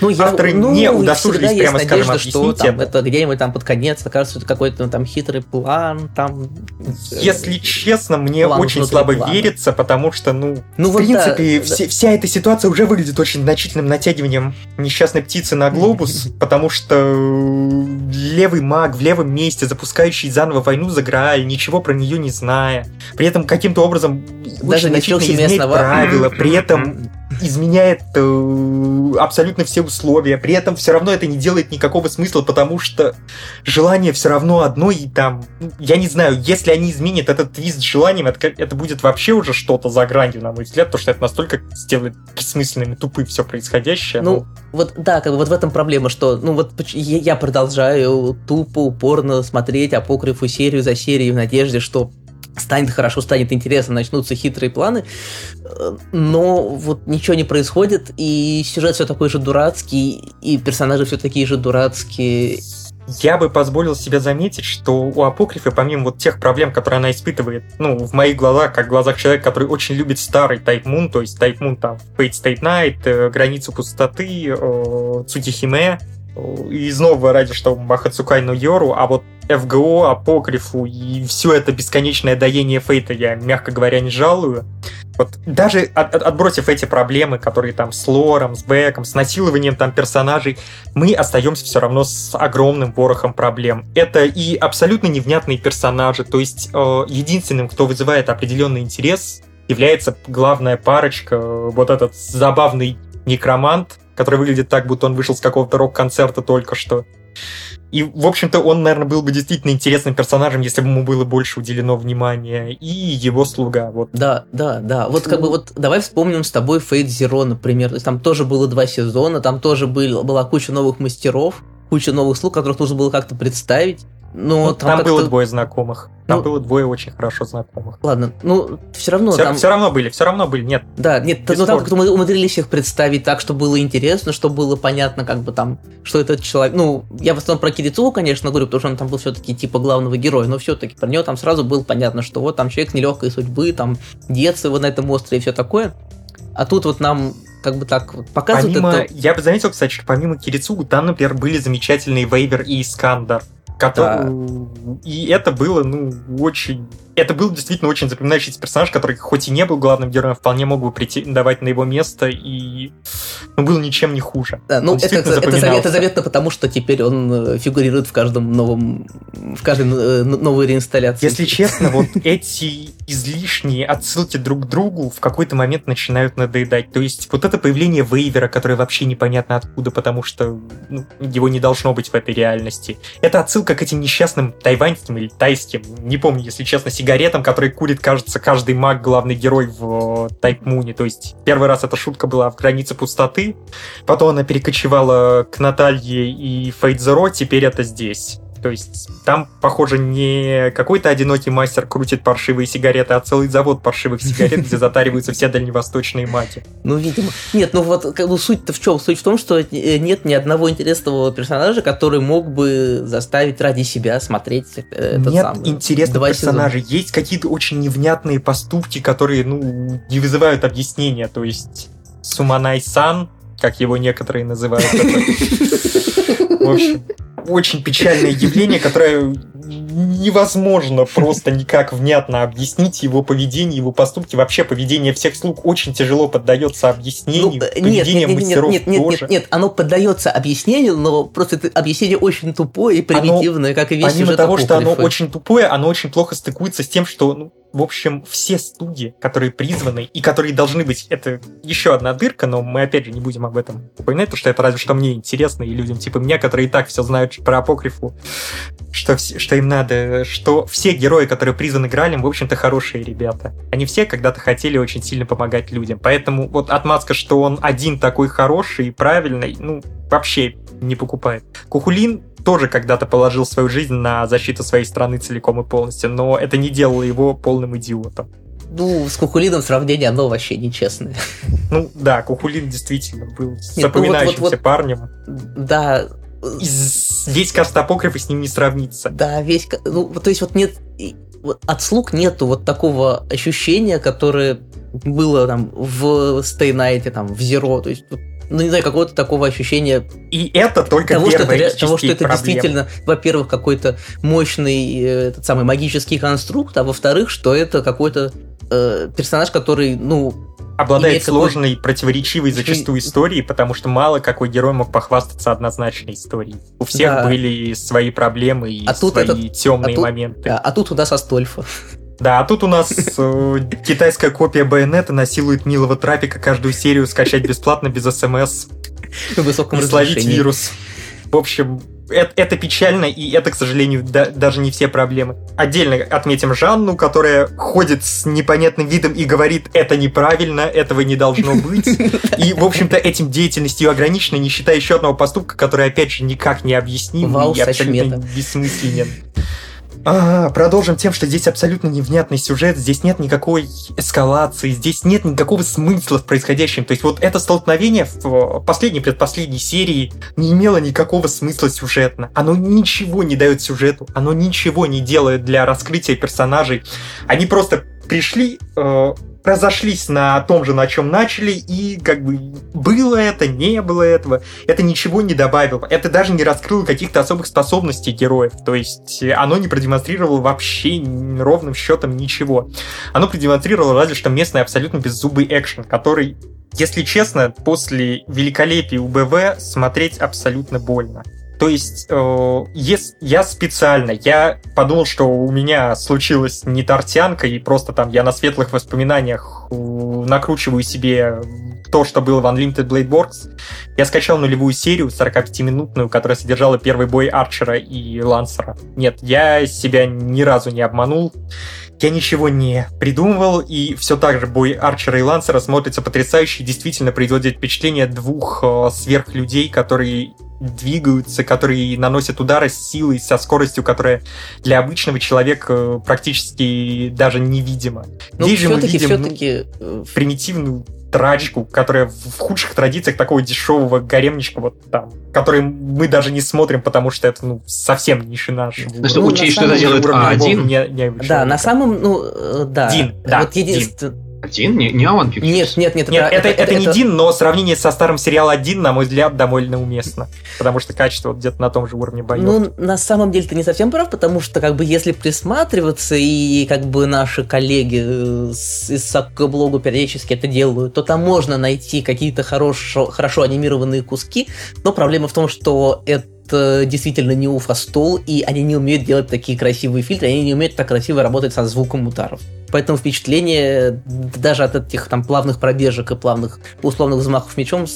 Ну, я, Авторы ну, не удосужились, прямо есть скажем, надежда, что там, это. это где-нибудь там под конец окажется это какой-то там хитрый план, там... э, Если честно, мне план очень слабо плана. верится, потому что, ну, Ну в вот да, принципе, да. все- вся эта ситуация уже выглядит очень значительным натягиванием несчастной птицы на глобус, потому что э, левый маг в левом месте, запускающий заново войну за Грааль, ничего про нее не зная, при этом каким-то образом Даже очень значительно изменяет местного. правила, при этом изменяет э, абсолютно все условия, при этом все равно это не делает никакого смысла, потому что желание все равно одно, и там, ну, я не знаю, если они изменят этот твист с желанием, это, это будет вообще уже что-то за гранью, на мой взгляд, потому что это настолько сделает бессмысленным и тупым все происходящее. Ну, вот да, как бы вот в этом проблема, что, ну вот я продолжаю тупо, упорно смотреть апокрифу серию за серией в надежде, что станет хорошо, станет интересно, начнутся хитрые планы, Э, но вот ничего не происходит, и сюжет все такой же дурацкий, и персонажи все такие же дурацкие. Я бы позволил себе заметить, что у Апокрифа, помимо вот тех проблем, которые она испытывает, ну, в моих глазах, как в глазах человека, который очень любит старый Type Moon, то есть Type Moon там, Fate State Night, э, Границу пустоты, э, Цутихиме, э, и из нового ради что Махацукай но Йору, а вот ФГО, Апокрифу и все это бесконечное доение Фейта я, мягко говоря, не жалую. Вот даже от- от- отбросив эти проблемы, которые там с лором, с бэком, с насилованием там персонажей, мы остаемся все равно с огромным ворохом проблем. Это и абсолютно невнятные персонажи, то есть э, единственным, кто вызывает определенный интерес, является главная парочка, э, вот этот забавный некромант, который выглядит так, будто он вышел с какого-то рок-концерта только что. И, в общем-то, он, наверное, был бы действительно интересным персонажем, если бы ему было больше уделено внимания. И его слуга. Вот Да, да, да. Вот как бы вот давай вспомним с тобой Fate Zero, например. То есть там тоже было два сезона, там тоже был, была куча новых мастеров, куча новых слуг, которых нужно было как-то представить. Но Ну, там, там, было двое знакомых. Там Ну, было двое очень хорошо знакомых. Ладно, ну все равно все, там... все равно были, все равно были. Нет, Да, нет, ну Бесспорно. там как-то мы умудрились их представить так, что было интересно, что было понятно, как бы там, что этот человек. Ну, я в основном про Кирицу, конечно, говорю, потому что он там был все-таки типа главного героя, но все-таки про него там сразу было понятно, что вот там человек нелегкой судьбы, там детство его на этом острове и все такое. А тут вот нам как бы так вот показывают помимо, это. я бы заметил, кстати, что помимо Кирицугу, там, например, были замечательные Вейвер и Искандер. Который... И это было, ну, очень... Это был действительно очень запоминающийся персонаж, который хоть и не был главным героем, вполне мог бы претендовать на его место и ну, был ничем не хуже. Да, ну, Он это, это, это заметно, потому что теперь он э, фигурирует в каждом новом, в каждой э, новой реинсталляции. Если честно, вот эти излишние отсылки друг к другу в какой-то момент начинают надоедать. То есть вот это появление Вейвера, которое вообще непонятно откуда, потому что ну, его не должно быть в этой реальности. Это отсылка к этим несчастным тайваньским или тайским, не помню, если честно, сигаретам, которые курит, кажется, каждый маг, главный герой в Тайпмуне. То есть первый раз эта шутка была в границе пустоты, потом она перекочевала к Наталье и Фейдзеро, теперь это здесь. То есть там, похоже, не какой-то одинокий мастер крутит паршивые сигареты, а целый завод паршивых сигарет, где затариваются все дальневосточные маги. Ну, видимо. Нет, ну вот бы суть-то в чем? Суть в том, что э, нет ни одного интересного персонажа, который мог бы заставить ради себя смотреть э, этот Нет самый. интересных два персонажей. Есть какие-то очень невнятные поступки, которые, ну, не вызывают объяснения. То есть Суманай-сан, как его некоторые называют. В общем, очень печальное явление, которое невозможно просто никак внятно объяснить его поведение, его поступки. Вообще поведение всех слуг очень тяжело поддается Ну, объяснению. э, нет, поведение нет, нет, нет, мастеров нет, нет, тоже. нет, нет, оно поддается объяснению, но просто это объяснение очень тупое и примитивное, как и весь Помимо того, что оно очень тупое, оно очень плохо стыкуется с тем, что, ну, в общем, все студии, которые призваны и которые должны быть, это еще одна дырка, но мы опять же не будем об этом упоминать, потому что это разве что мне интересно, и людям типа меня, которые и так все знают про апокрифу, что, что им надо, что все герои, которые призваны Гралем, в общем-то, хорошие ребята. Они все когда-то хотели очень сильно помогать людям. Поэтому вот отмазка, что он один такой хороший и правильный, ну, вообще не покупает. Кухулин тоже когда-то положил свою жизнь на защиту своей страны целиком и полностью, но это не делало его полным идиотом. Ну, с Кукулином сравнение, оно вообще нечестное. Ну да, Кухулин действительно был ну вот- запоминающимся вот- парнем. Да, Из весь каст апокрифа с ним не сравнится. Да, весь... Ну, то есть вот нет... От слуг нету вот такого ощущения, которое было там в Night, там, в Zero, то есть ну, не знаю, какого-то такого ощущения. И это только того, что это, того, что это проблем. действительно, во-первых, какой-то мощный э, этот самый магический конструкт, а во-вторых, что это какой-то э, персонаж, который, ну, обладает сложной, какой... противоречивой зачастую историей, потому что мало какой герой мог похвастаться однозначной историей. У всех да. были свои проблемы и а свои этот... темные а тут... моменты. А, а тут у нас Астольфа. Да, а тут у нас э, китайская копия Байонета насилует милого трапика каждую серию скачать бесплатно, без смс. И словить вирус. В общем, это, это печально, и это, к сожалению, да, даже не все проблемы. Отдельно отметим Жанну, которая ходит с непонятным видом и говорит, это неправильно, этого не должно быть. И, в общем-то, этим деятельностью ограничена, не считая еще одного поступка, который, опять же, никак не объясним и абсолютно бессмысленен. А, продолжим тем, что здесь абсолютно невнятный сюжет, здесь нет никакой эскалации, здесь нет никакого смысла в происходящем. То есть вот это столкновение в последней предпоследней серии не имело никакого смысла сюжетно. Оно ничего не дает сюжету, оно ничего не делает для раскрытия персонажей. Они просто пришли, э, разошлись на том же, на чем начали, и как бы было это, не было этого. Это ничего не добавило. Это даже не раскрыло каких-то особых способностей героев. То есть оно не продемонстрировало вообще ровным счетом ничего. Оно продемонстрировало разве что местный абсолютно беззубый экшен, который если честно, после великолепия УБВ смотреть абсолютно больно. То есть, э, я специально, я подумал, что у меня случилась не тортянка, и просто там я на светлых воспоминаниях э, накручиваю себе то, что было в Unlimited Blade Works. Я скачал нулевую серию, 45-минутную, которая содержала первый бой Арчера и Лансера. Нет, я себя ни разу не обманул. Я ничего не придумывал, и все так же бой Арчера и Лансера смотрится потрясающе и действительно производит впечатление двух э, сверхлюдей, которые двигаются, которые наносят удары с силой, со скоростью, которая для обычного человека практически даже невидима. Ну, мы видим все-таки... Ну, примитивную трачку, которая в худших традициях такого дешевого гаремничка, вот там, который мы даже не смотрим, потому что это ну, совсем ниша наша. Ну, что, учесть, что это делает А1? Не, не да, на самом, ну, э, да. Дин, да, вот единственное... Один? Не, не Alan Pictures? Нет, нет, нет. нет это, это, это, это не это... Дин, но сравнение со старым сериалом Один, на мой взгляд, довольно уместно. Потому что качество вот где-то на том же уровне боев. Ну, на самом деле ты не совсем прав, потому что как бы если присматриваться, и как бы наши коллеги э, из Саккоблогу периодически это делают, то там можно найти какие-то хорошо, хорошо анимированные куски, но проблема в том, что это действительно не уфастол, и они не умеют делать такие красивые фильтры, они не умеют так красиво работать со звуком ударов. Поэтому впечатление даже от этих там плавных пробежек и плавных условных взмахов мечом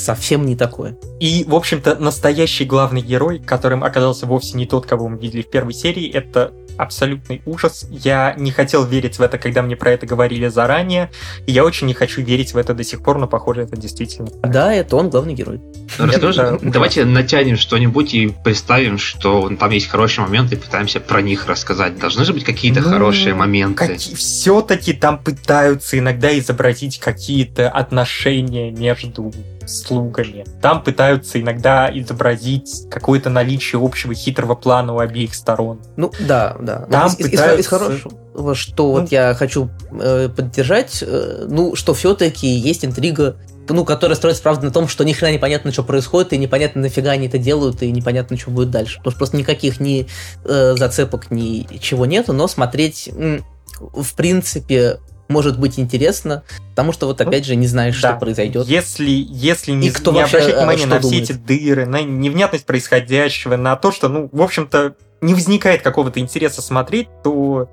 совсем не такое. И, в общем-то, настоящий главный герой, которым оказался вовсе не тот, кого мы видели в первой серии, это абсолютный ужас. Я не хотел верить в это, когда мне про это говорили заранее. И я очень не хочу верить в это до сих пор, но похоже, это действительно. Да, это он главный герой. Ну, расскажи, давайте натянем что-нибудь и представим, что там есть хорошие моменты, и пытаемся про них рассказать. Должны же быть какие-то ну, хорошие моменты. Как... Все-таки там пытаются иногда изобразить какие-то отношения между слугами. Там пытаются иногда изобразить какое-то наличие общего хитрого плана у обеих сторон. Ну да, да. Там из, пытаются... из, из хорошего, что ну, вот я хочу э, поддержать, э, ну, что все-таки есть интрига ну, которая строится, правда, на том, что ни хрена непонятно, что происходит, и непонятно, нафига они это делают, и непонятно, что будет дальше. Потому что просто никаких ни э, зацепок, ни чего нету, но смотреть, в принципе, может быть интересно, потому что вот опять же не знаешь, да. что произойдет. Если, если не, кто не обращать э, внимания на думает? все эти дыры, на невнятность происходящего, на то, что, ну, в общем-то, не возникает какого-то интереса смотреть, то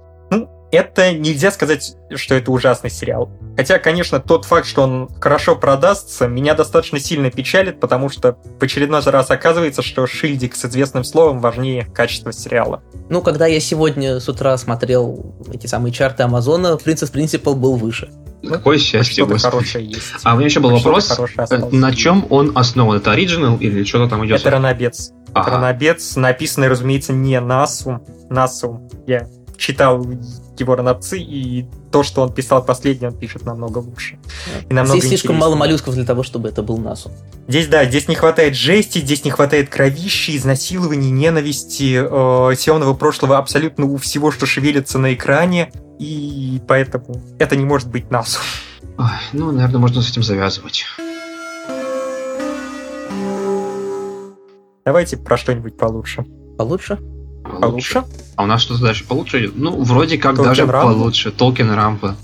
это нельзя сказать, что это ужасный сериал. Хотя, конечно, тот факт, что он хорошо продастся, меня достаточно сильно печалит, потому что в очередной раз оказывается, что шильдик с известным словом важнее качества сериала. Ну, когда я сегодня с утра смотрел эти самые чарты Амазона, Princess Principal был выше. Ну, Какое счастье. Что-то хорошее есть. А у меня еще был вопрос, на чем он основан? Это оригинал или что-то там идет? Это Ранобец. Ага. Ранобец, написанный, разумеется, не Насу. Насу. Я читал его ранобцы, и то, что он писал последний, он пишет намного лучше. И намного здесь слишком мало моллюсков для того, чтобы это был Насу. Здесь, да, здесь не хватает жести, здесь не хватает кровищи, изнасилований, ненависти, э, темного прошлого абсолютно у всего, что шевелится на экране, и поэтому это не может быть Насу. Ой, ну, наверное, можно с этим завязывать. Давайте про что-нибудь получше. Получше? Получше? А у нас что-то дальше получше? Ну, вроде как Толкен даже Рампа? получше. Толкен Рампа.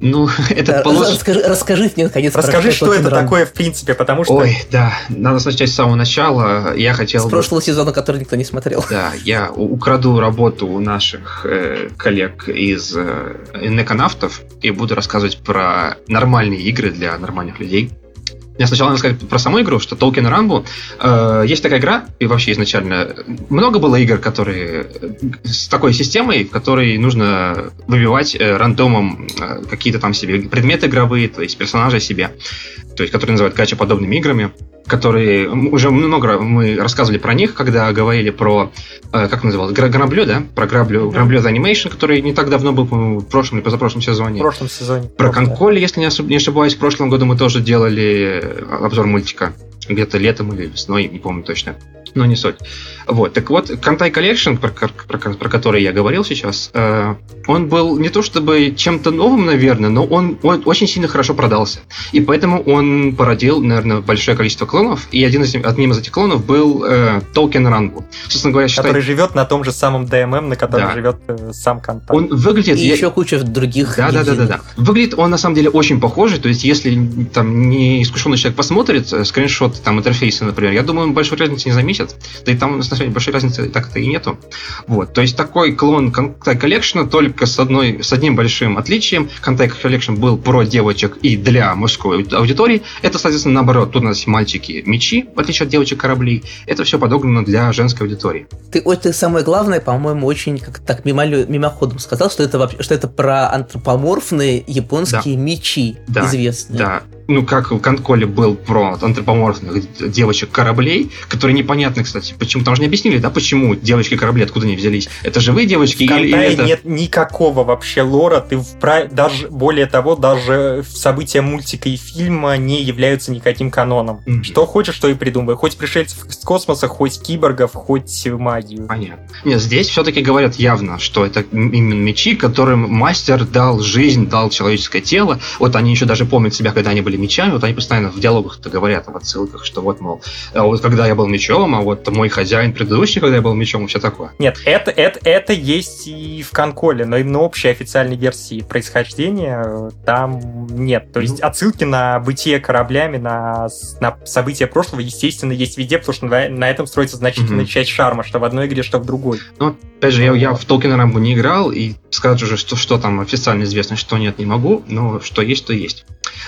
Ну, это да, получше... Расскажи, расскажи мне, наконец, Расскажи, что это Рампа. такое в принципе, потому что... Ой, да, надо начать с самого начала. Я хотел... С бы... прошлого сезона, который никто не смотрел. Да, я украду работу у наших э, коллег из э, неконавтов и буду рассказывать про нормальные игры для нормальных людей. Я сначала надо сказать про саму игру, что Толкин Рамбу э, есть такая игра, и вообще изначально много было игр, которые с такой системой, в которой нужно выбивать э, рандомом э, какие-то там себе предметы игровые, то есть персонажи себе, то есть которые называют гача-подобными играми которые уже много мы рассказывали про них, когда говорили про, э, как называлось, граблю, да? Про граблю, граблю The Animation, который не так давно был, в прошлом или позапрошлом сезоне. В прошлом сезоне. Про Конколь, если не ошибаюсь, в прошлом году мы тоже делали обзор мультика. Где-то летом или весной, не помню точно но не суть. Вот, так вот, Кантай Collection, про, про, про который я говорил сейчас, э, он был не то чтобы чем-то новым, наверное, но он, он очень сильно хорошо продался. И поэтому он породил, наверное, большое количество клонов, и один из, одним из этих клонов был э, Толкен Рангу. Собственно говоря, считай... Который живет на том же самом DMM, на котором да. живет э, сам Кантай. Он выглядит... И я... еще куча других... Да, да, да, да, да. Выглядит он, на самом деле, очень похожий, то есть, если там не искушенный человек посмотрит э, скриншот там интерфейса, например, я думаю, он большой разницы не заметит, нет. Да и там, на самом деле, большой разницы так-то и нету. Вот. То есть такой клон Contact Collection, только с, одной, с одним большим отличием. Contact Collection был про девочек и для мужской аудитории. Это, соответственно, наоборот. Тут у нас мальчики мечи, в отличие от девочек кораблей. Это все подогнано для женской аудитории. Ты, ой, ты самое главное, по-моему, очень как так мимолю, мимоходом сказал, что это, вообще, что это про антропоморфные японские да. мечи да. известные. Да, ну, как в Конколе был про антропоморфных девочек кораблей, которые непонятно, кстати, почему, там же не объяснили, да, почему девочки корабли откуда они взялись. Это живые девочки в или, или это... нет никакого вообще лора, ты вправ... даже, более того, даже события мультика и фильма не являются никаким каноном. Mm-hmm. Что хочешь, что и придумай. Хоть пришельцев из космоса, хоть киборгов, хоть магию. Понятно. Нет, здесь все-таки говорят явно, что это именно мечи, которым мастер дал жизнь, дал человеческое тело. Вот они еще даже помнят себя, когда они были были мечами, вот они постоянно в диалогах-то говорят в отсылках, что вот, мол, а вот когда я был мечом, а вот мой хозяин предыдущий, когда я был мечом, и все такое. Нет, это, это, это есть и в Конколе, но именно общей официальной версии происхождения э, там нет. То есть ну... отсылки на бытие кораблями, на, на события прошлого, естественно, есть везде, потому что на, на этом строится значительная mm-hmm. часть шарма, что в одной игре, что в другой. Ну, опять же, я, я в Толкина Рамбу не играл, и сказать уже, что, что там официально известно, что нет, не могу, но что есть, то есть.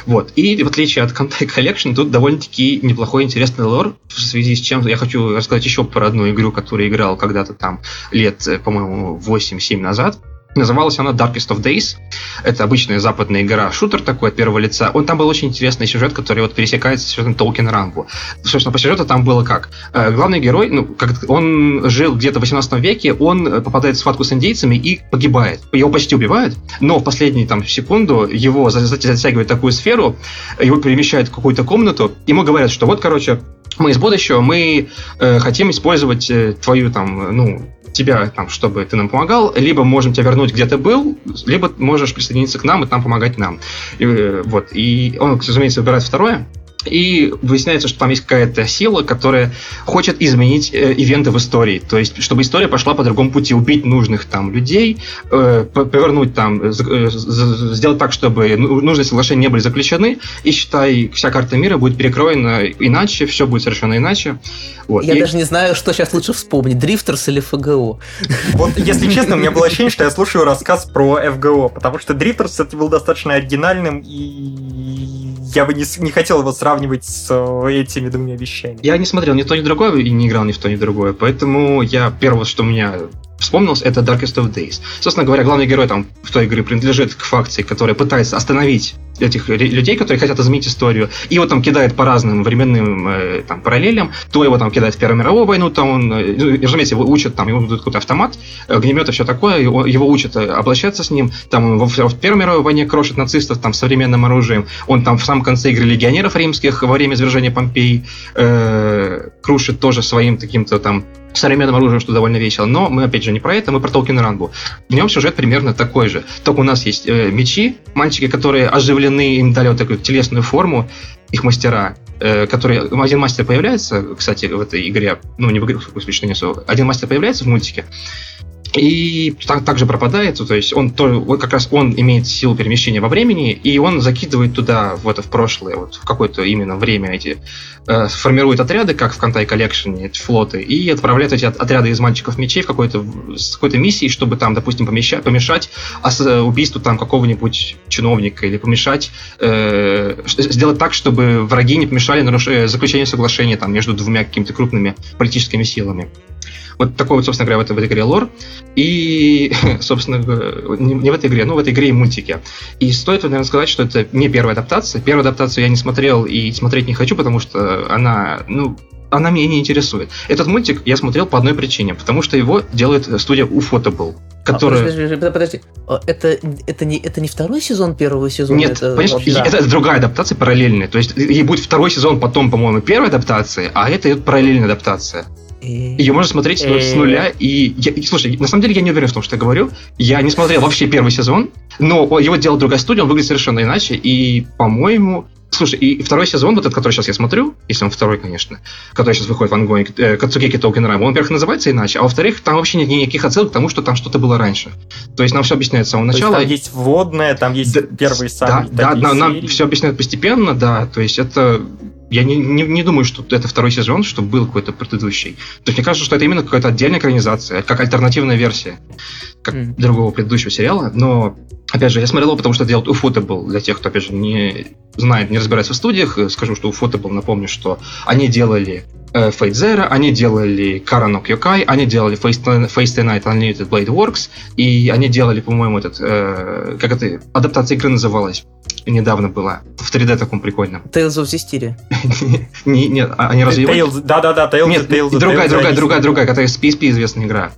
Вот. И в отличие от Contact Collection, тут довольно-таки неплохой интересный лор, в связи с чем я хочу рассказать еще про одну игру, которую играл когда-то там лет, э, по-моему, 8-7 назад. Называлась она Darkest of Days. Это обычная западная игра, шутер такой от первого лица. Он там был очень интересный сюжет, который вот пересекается с сюжетом Толкин Рамбу. Собственно, по сюжету там было как? Э, главный герой, ну, как он жил где-то в 18 веке, он э, попадает в схватку с индейцами и погибает. Его почти убивают, но в последнюю там секунду его затягивает такую сферу, его перемещают в какую-то комнату, ему говорят, что вот, короче, мы из будущего, мы э, хотим использовать э, твою там, ну, тебя, там, чтобы ты нам помогал, либо можем тебя вернуть, где ты был, либо можешь присоединиться к нам и там помогать нам. И, э, вот. И он, разумеется, выбирает второе. И выясняется, что там есть какая-то сила, которая хочет изменить э, ивенты в истории. То есть, чтобы история пошла по другому пути, убить нужных там людей, э, повернуть там, э, сделать так, чтобы ну, нужные соглашения не были заключены, и считай, вся карта мира будет перекроена иначе, все будет совершенно иначе. Вот. Я и... даже не знаю, что сейчас лучше вспомнить, Дрифтерс или ФГО. Вот, если честно, у меня было ощущение, что я слушаю рассказ про ФГО, потому что Дрифтерс это был достаточно оригинальным и я бы не, не хотел его сравнивать с этими двумя вещами. Я не смотрел ни то, ни другое и не играл ни в то, ни другое, поэтому я первое, что у меня вспомнилось, это Darkest of Days. Собственно говоря, главный герой там в той игре принадлежит к факции, которая пытается остановить этих людей, которые хотят изменить историю. И его там кидает по разным временным э, там, параллелям. То его там кидает в Первую мировую войну, там он, э, ну, разумеется, его учат, там, ему дают какой-то автомат, огнемет и все такое, его, его учат обращаться с ним. Там в, в Первой мировой войне крошат нацистов там современным оружием. Он там в самом конце игры легионеров римских во время извержения Помпеи э, крушит тоже своим таким-то там современным оружием, что довольно весело. Но мы, опять же, не про это, мы про Толкин Ранбу. В нем сюжет примерно такой же. Только у нас есть э, мечи, мальчики, которые оживлены, им дали вот такую телесную форму, их мастера, э, которые... Один мастер появляется, кстати, в этой игре, ну, не в игре, в что несу. Один мастер появляется в мультике, и так, также пропадает, то есть он то, вот как раз он имеет силу перемещения во времени, и он закидывает туда, в это в прошлое, вот в какое-то именно время эти, э, формирует отряды, как в Кантай Коллекшене, флоты, и отправляет эти отряды из мальчиков мечей в какой-то, с какой-то миссией, чтобы там, допустим, помещать, помешать убийству там какого-нибудь чиновника, или помешать, э, сделать так, чтобы враги не помешали. Э, заключению соглашения там между двумя какими-то крупными политическими силами. Вот такой вот, собственно говоря, в этой, в этой игре лор. И, собственно, не, не в этой игре, но в этой игре и мультике. И стоит, наверное, сказать, что это не первая адаптация. Первую адаптацию я не смотрел и смотреть не хочу, потому что она, ну, она меня не интересует. Этот мультик я смотрел по одной причине, потому что его делает студия Ufotable, которая... А, подожди, подожди, а, это, это, не, это не второй сезон первого сезона? Нет, это, понимаешь, да. это другая адаптация параллельная. То есть ей будет второй сезон, потом, по-моему, первая адаптация, а это параллельная адаптация. Ее можно смотреть с нуля. И, я, слушай, на самом деле я не уверен в том, что я говорю. Я не смотрел вообще первый сезон, но его делала другая студия, он выглядит совершенно иначе. И, по-моему, Слушай, и второй сезон, вот этот, который сейчас я смотрю, если он второй, конечно, который сейчас выходит в ангоне, э, Кацугеки Толкин Райм, он, во-первых, называется иначе, а во-вторых, там вообще нет никаких отсылок к тому, что там что-то было раньше. То есть нам все объясняется с самого начала. То есть там есть вводное, там есть да, первые самые Да, да нам, нам все объясняют постепенно, да, то есть это я не, не, не думаю, что это второй сезон, что был какой-то предыдущий. То есть мне кажется, что это именно какая-то отдельная экранизация, как альтернативная версия как mm. другого предыдущего сериала. Но, опять же, я смотрел его, потому что делал был Для тех, кто, опять же, не знает, не разбирается в студиях, скажу, что был. напомню, что они делали э, Fate Zero, они делали Karanok Yokai, они делали Face, Face Night Unlimited Blade Works, и они делали, по-моему, этот, э, как это, адаптация игры называлась недавно была. В 3D таком прикольном. Tales of Zestiria. Нет, а они разве Да-да-да, Tales Нет, другая, другая, другая, другая, которая с PSP известная игра.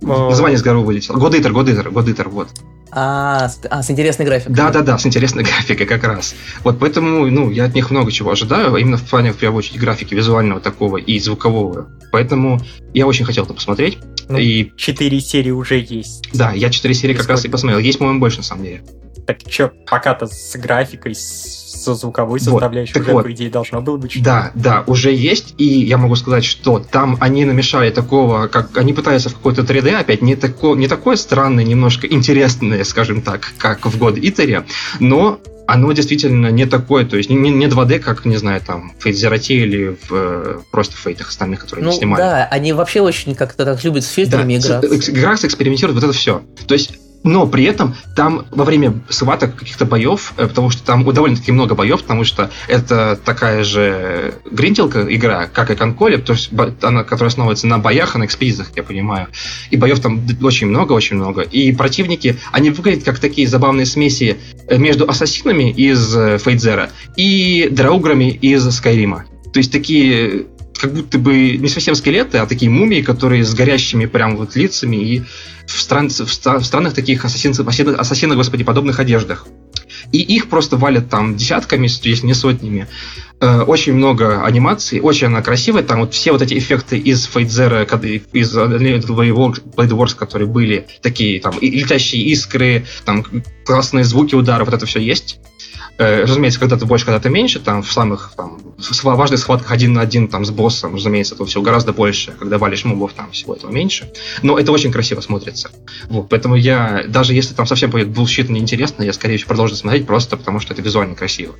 Название с гору вылетело. Годитер, Годитер, Годитер, вот. А, с, а, с интересной графикой. Да, да, да, с интересной графикой как раз. Вот поэтому, ну, я от них много чего ожидаю, именно в плане, в первую очередь, графики визуального такого и звукового. Поэтому я очень хотел это посмотреть. Ну, и... Четыре серии уже есть. Да, я четыре серии как раз и посмотрел. Есть, по-моему, больше, на самом деле. Так что, пока-то с графикой, со звуковой составляющей вот, уже, вот. по идее, должно было быть. Что да, да, уже есть, и я могу сказать, что там они намешали такого, как они пытаются в какой-то 3D опять, не, тако, не такое странное, немножко интересное, скажем так, как в год Итаре, но оно действительно не такое, то есть не, не 2D, как, не знаю, там, в T или в э, просто фейтах остальных, которые ну, они снимали. Да, они вообще очень как-то так любят с фильтрами да, играть. Играть, экспериментируют, вот это все. То есть но при этом там во время схваток каких-то боев, э, потому что там довольно-таки много боев, потому что это такая же гринделка игра, как и Конколе, то есть она, которая основывается на боях, а на экспедициях, я понимаю. И боев там очень много, очень много. И противники, они выглядят как такие забавные смеси э, между ассасинами из Фейдзера и драуграми из Скайрима. То есть такие как будто бы не совсем скелеты, а такие мумии, которые с горящими прям вот лицами и в, стран, в, в странных таких ассасинов, ассасинов, господи, подобных одеждах. И их просто валят там десятками, если не сотнями. Э, очень много анимаций, очень она красивая. Там вот все вот эти эффекты из Zero, из Blade Wars, которые были, такие там летящие искры, там классные звуки удара, вот это все есть. Э, разумеется, когда-то больше, когда-то меньше, там в самых там, в важных схватках один на один там с боссом, разумеется, этого всего гораздо больше, когда валишь мобов, там всего этого меньше. Но это очень красиво смотрится. Вот, поэтому я, даже если там совсем будет bullshit неинтересно, я скорее всего продолжу смотреть просто потому, что это визуально красиво.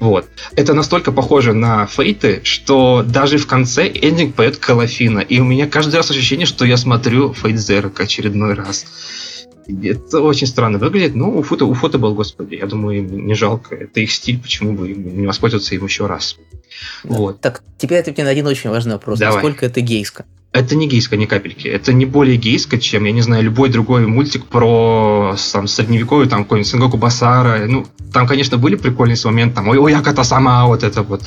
Вот. Это настолько похоже на Fate ы, что даже в конце эндинг поет Kalafina. И у меня каждый раз ощущение, что я смотрю Fate Zero очередной раз. Это очень странно выглядит, но у фото, у фото был, господи, я думаю, им не жалко. Это их стиль, почему бы не воспользоваться им еще раз. Да. Вот. Так, теперь ответь мне на один очень важный вопрос. Давай. Насколько это гейско? это не гейская ни капельки. Это не более гейское, чем, я не знаю, любой другой мультик про там, средневековье, там, какой-нибудь Сенгоку Басара. Ну, там, конечно, были прикольные моменты, там, ой, ой, Аката сама, вот это вот.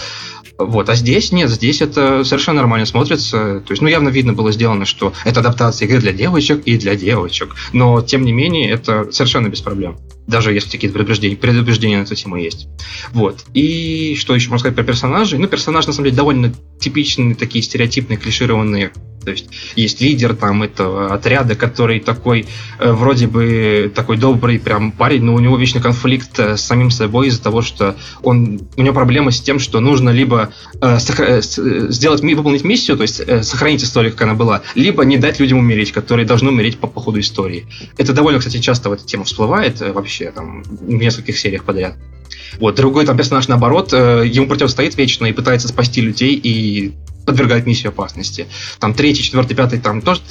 Вот, а здесь нет, здесь это совершенно нормально смотрится. То есть, ну, явно видно было сделано, что это адаптация игры для девочек и для девочек. Но, тем не менее, это совершенно без проблем. Даже если какие-то предупреждения, предупреждения на эту тему есть. Вот. И что еще можно сказать про персонажей? Ну, персонажи, на самом деле, довольно типичные, такие стереотипные, клишированные то есть есть лидер там этого отряда, который такой э, вроде бы такой добрый прям парень, но у него вечный конфликт э, с самим собой из-за того, что он у него проблема с тем, что нужно либо э, сохра- э, сделать выполнить миссию, то есть э, сохранить историю, как она была, либо не дать людям умереть, которые должны умереть по, по ходу истории. Это довольно, кстати, часто в эта тема всплывает э, вообще там в нескольких сериях подряд. Вот, другой там персонаж, наоборот, э, ему противостоит вечно и пытается спасти людей, и подвергает миссию опасности. Там третий, четвертый, пятый, там тоже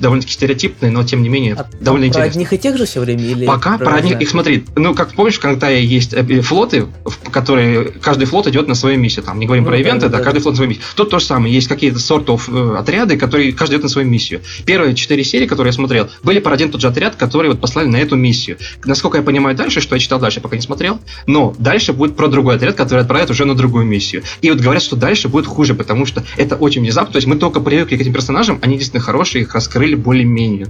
довольно-таки стереотипные, но тем не менее а довольно про интересно. Про одних и тех же все время? Или Пока про одних, их смотри, ну как помнишь, когда есть э, флоты, которые, каждый флот идет на свою миссию, там, не говорим ну, про ивенты, да, да, каждый флот на свою миссию. Тут то же самое, есть какие-то сортов э, отряды, которые каждый идет на свою миссию. Первые четыре серии, которые я смотрел, были про один тот же отряд, который вот послали на эту миссию. Насколько я понимаю дальше, что я читал дальше, пока не смотрел, но дальше будет про другой отряд, который отправят уже на другую миссию. И вот говорят, что дальше будет хуже, потому что это очень внезапно, то есть мы только привыкли к этим персонажам, они действительно хорошие, их раскрыли более-менее.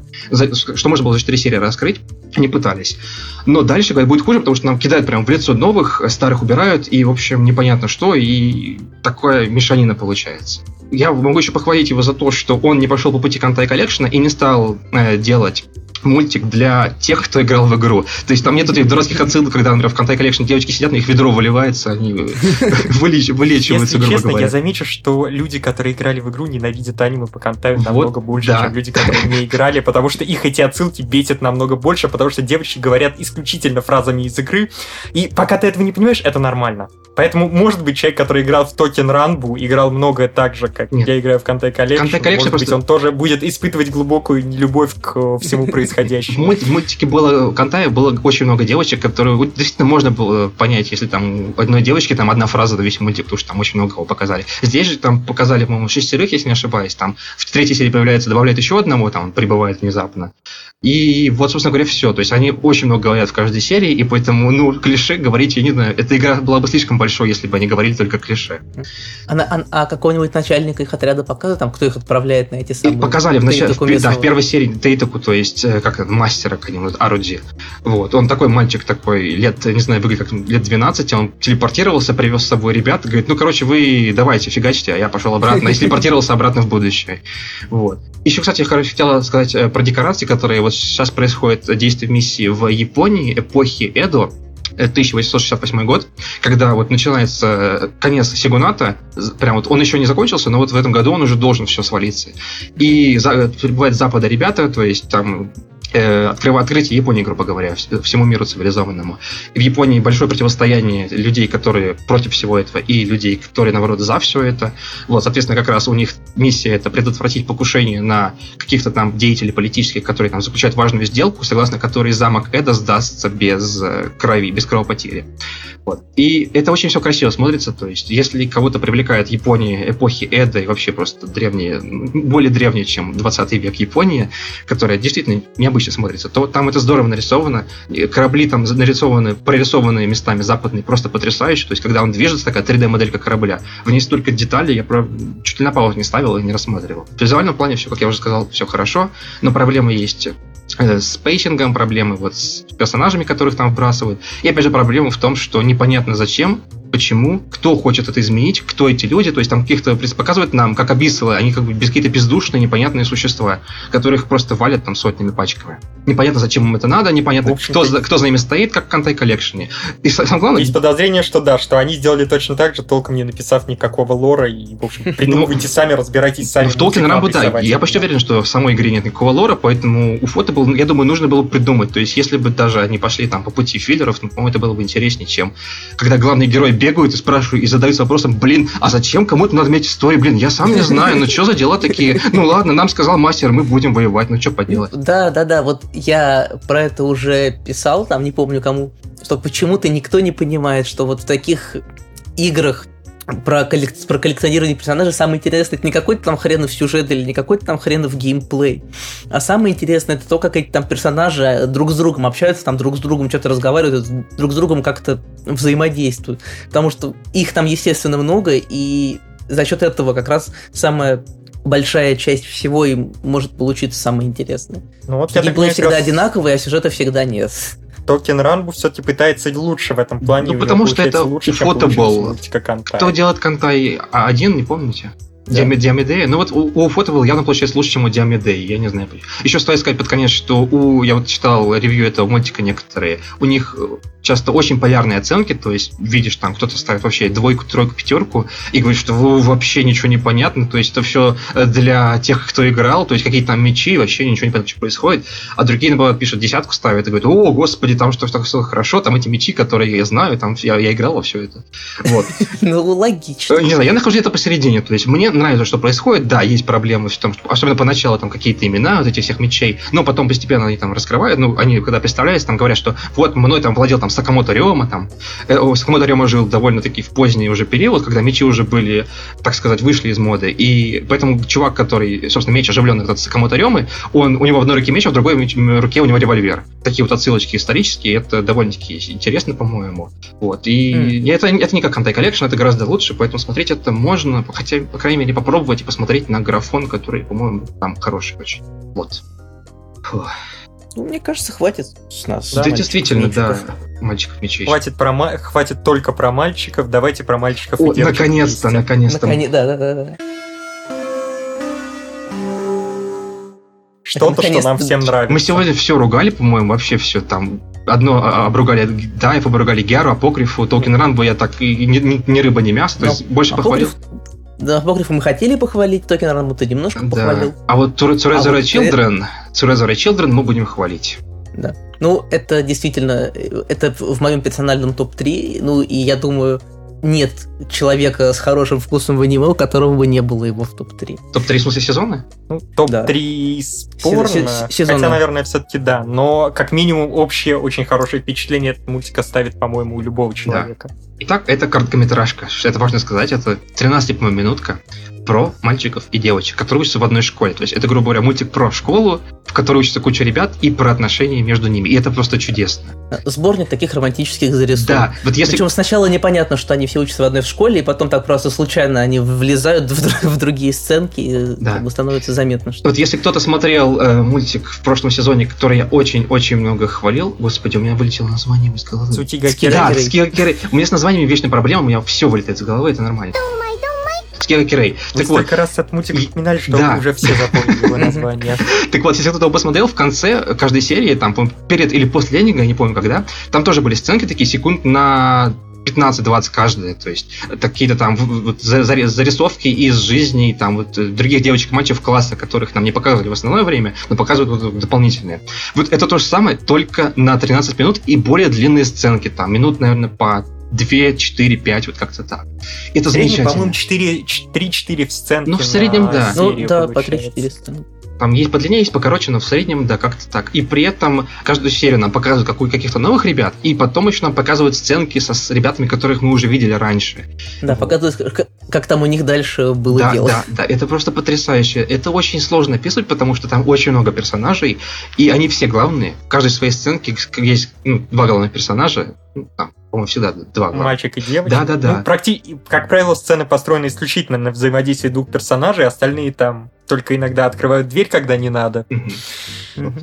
Что можно было за 4 серии раскрыть, они пытались. Но дальше говорят, будет хуже, потому что нам кидают прямо в лицо новых, старых убирают, и, в общем, непонятно что, и такое мешанина получается. Я могу еще похвалить его за то, что он не пошел по пути Кантай Коллекшена и не стал э, делать мультик для тех, кто играл в игру. То есть там нет этих дурацких отсылок, когда, например, в Кантай Collection девочки сидят, на их ведро выливается, они вылечиваются, грубо честно, я замечу, что люди, которые играли в игру, ненавидят аниме по Кантаю намного больше, чем люди, которые не играли, потому что их эти отсылки бесят намного больше, потому что девочки говорят исключительно фразами из игры, и пока ты этого не понимаешь, это нормально. Поэтому, может быть, человек, который играл в Токен Ранбу, играл многое так же, как Нет. я играю в Кантай Collection, может быть, он тоже будет испытывать глубокую любовь к всему происходящему. В мультике было Кантая было очень много девочек, которые действительно можно было понять, если там одной девочки там одна фраза на весь мультик, потому что там очень много кого показали. Здесь же там показали, по-моему, шестерых, если не ошибаюсь. Там в третьей серии появляется, добавляет еще одного, там прибывает внезапно. И вот, собственно говоря, все. То есть они очень много говорят в каждой серии, и поэтому, ну, клише говорить, я не знаю, эта игра была бы слишком большой, если бы они говорили только клише. А, а, а какого-нибудь начальника их отряда показывают, там, кто их отправляет на эти самые... И показали в, начале, в, да, в первой серии Тейтаку, то есть, э, как мастера какого-нибудь, Аруди. Вот, он такой мальчик такой, лет, не знаю, выглядит как лет 12, он телепортировался, привез с собой ребят, говорит, ну, короче, вы давайте, фигачьте, а я пошел обратно, и телепортировался обратно в будущее. Вот. Еще, кстати, я хотел сказать э, про декорации, которые вот сейчас происходит действие миссии в Японии эпохи Эдо, 1868 год, когда вот начинается э, конец Сигуната, прям вот он еще не закончился, но вот в этом году он уже должен все свалиться. И за, прибывают с запада ребята, то есть там э, открыв, открытие Японии, грубо говоря, всему миру цивилизованному. В Японии большое противостояние людей, которые против всего этого, и людей, которые, наоборот, за все это. Вот, соответственно, как раз у них миссия это предотвратить покушение на каких-то там деятелей политических, которые там заключают важную сделку, согласно которой замок Эда сдастся без э, крови, без кровопотери. Вот. И это очень все красиво смотрится, то есть, если кого-то привлекает Япония эпохи Эдо и вообще просто древние, более древние, чем 20 век Япония, которая действительно необычно смотрится, то там это здорово нарисовано, корабли там нарисованы, прорисованы местами западные, просто потрясающе, то есть, когда он движется, такая 3D-моделька корабля, в ней столько деталей, я про... чуть ли на паузу не ставил и не рассматривал. В визуальном плане все, как я уже сказал, все хорошо, но проблемы есть Э, с pacing ом проблемы, вот с персонажами, которых там вбрасывают. И опять же проблема в том, что непонятно зачем почему, кто хочет это изменить, кто эти люди, то есть там каких-то показывают нам, как абиссалы, они как бы какие-то бездушные, непонятные существа, которых просто валят там сотнями пачками. Непонятно, зачем им это надо, непонятно, кто, кто за ними стоит, как в Кантай коллекшене. И самое главное... Есть подозрение, что да, что они сделали точно так же, толком не написав никакого лора, и, в общем, придумывайте ну, сами, разбирайтесь сами. В Толкин Рамбо, да, я почти уверен, что в самой игре нет никакого лора, поэтому у фото был, я думаю, нужно было придумать, то есть если бы даже они пошли там по пути филлеров, ну, по-моему, это было бы интереснее, чем когда главный герой бегают и спрашивают, и задаются вопросом, блин, а зачем кому-то надо иметь историю? Блин, я сам не знаю, ну что за дела такие? Ну ладно, нам сказал мастер, мы будем воевать, ну что поделать? Да, да, да, вот я про это уже писал, там не помню кому, что почему-то никто не понимает, что вот в таких играх про, коллек... про коллекционирование персонажей самое интересное это не какой-то там хренов сюжет или не какой-то там хренов геймплей, а самое интересное это то, как эти там персонажи э, друг с другом общаются, там друг с другом что-то разговаривают, друг с другом как-то взаимодействуют. Потому что их там, естественно, много, и за счет этого как раз самая большая часть всего и может получиться самое интересное. Ну, вот Геймплей всегда раз... одинаковый, а сюжета всегда нет. Токен Ранбу все-таки пытается лучше в этом плане. Ну, потому что это лучше, ufotable. Кто делает Кантай один, не помните? Да. Диамедея. Ну вот у, у ufotable явно получается лучше, чем у Диамедеи, я не знаю. Еще стоит сказать под конец, что у, я вот читал ревью этого мультика некоторые, у них часто очень полярные оценки, то есть видишь там кто-то ставит вообще двойку, тройку, пятерку и говорит, что вообще ничего не понятно, то есть это все э, для тех, кто играл, то есть какие-то там мечи, вообще ничего не понятно, что происходит, а другие, наоборот, пишут десятку, ставят и говорят, о, господи, там что так все хорошо, там эти мечи, которые я знаю, там я, я играл во все это. Вот. Ну, логично. Э, не знаю, я нахожусь где-то посередине, то есть мне нравится, что происходит, да, есть проблемы в том, что, особенно поначалу там какие-то имена вот этих всех мечей, но потом постепенно они там раскрывают, ну, они когда представляются, там говорят, что вот мной там владел там Сакамото Рёма, там, э, Сакамото Рёма жил довольно-таки в поздний уже период, когда мечи уже были, так сказать, вышли из моды, и поэтому чувак, который, собственно, меч оживленный, этот Сакамото Рёмы, он, у него в одной руке меч, а в другой руке у него револьвер. Такие вот отсылочки исторические, это довольно-таки интересно, по-моему. Вот, и mm. это, это не как Кантай Collection, это гораздо лучше, поэтому смотреть это можно, хотя, по крайней мере, попробовать и посмотреть на графон, который, по-моему, там хороший очень. Вот. Фух. Ну, мне кажется, хватит с нас. Да, да действительно, да. Мальчиков мечей. Хватит, про, хватит только про мальчиков, давайте про мальчиков О, и девочек. Наконец-то, наконец-то. Наконец, да, да, да, да. Что-то, что нам всем нравится. Мы сегодня все ругали, по-моему, вообще все там. Одно а, обругали Дайв, обругали Геру, Апокрифу, Токен Ранбу я так и ни, ни рыба, ни мясо, то есть больше похвалил. Да, апокрифа мы хотели похвалить, Токен Ранбу ты немножко да. похвалил. А вот Цурезора а вот Children, Цурезора Children мы будем хвалить. Да. Ну, это действительно, это в моем персональном топ-3, ну, и я думаю, нет человека с хорошим вкусом в аниме, у которого бы не было его в топ-3. Топ-3 в смысле сезона? Ну, топ-3 да. спорно, сезона. хотя, наверное, все-таки да, но как минимум общее очень хорошее впечатление этот мультик оставит, по-моему, у любого человека. Да. Итак, это короткометражка, это важно сказать, это 13 минутка про мальчиков и девочек, которые учатся в одной школе. То есть это, грубо говоря, мультик про школу, в которой учатся куча ребят, и про отношения между ними. И это просто чудесно. Сборник таких романтических зарисовок. Да. Вот если... Причем сначала непонятно, что они все учатся в одной школе, и потом так просто случайно они влезают в, в другие сценки, и да. как бы становится заметно. Что... Вот если кто-то смотрел э, мультик в прошлом сезоне, который я очень-очень много хвалил, господи, у меня вылетело название из головы. Цутига Да, У меня с названиями вечная проблема, у меня все вылетает из головы, это нормально. Кира Кирей. так вот, раз от мультика вспоминали, что да. уже все запомнили его название. Так вот, если кто-то посмотрел, в конце каждой серии, там, перед или после лендинга, я не помню когда, там тоже были сценки такие секунд на 15-20 каждая, то есть какие-то там вот, зарисовки из жизни там вот других девочек мальчиков класса, которых нам не показывали в основное время, но показывают вот, дополнительные. Вот это то же самое, только на 13 минут и более длинные сценки, там минут, наверное, по 2, 4, 5, вот как-то так. Это замечательно. по-моему, 3-4 в сценке. Ну, в среднем, да. Ну, да, по 3-4 сценки. Там есть подлиннее, есть покороче, но в среднем, да, как-то так. И при этом каждую серию нам показывают какую, каких-то новых ребят, и потом еще нам показывают сценки со, с ребятами, которых мы уже видели раньше. Да, вот. показывают, как, как там у них дальше было да, дело. Да, да, это просто потрясающе. Это очень сложно описывать, потому что там очень много персонажей, и они все главные. В каждой своей сценке есть ну, два главных персонажа, ну, там, по-моему, всегда два главных. Мальчик и девочка. Да, да, да. Ну, практи... Как правило, сцены построены исключительно на взаимодействии двух персонажей, остальные там только иногда открывают дверь, когда не надо.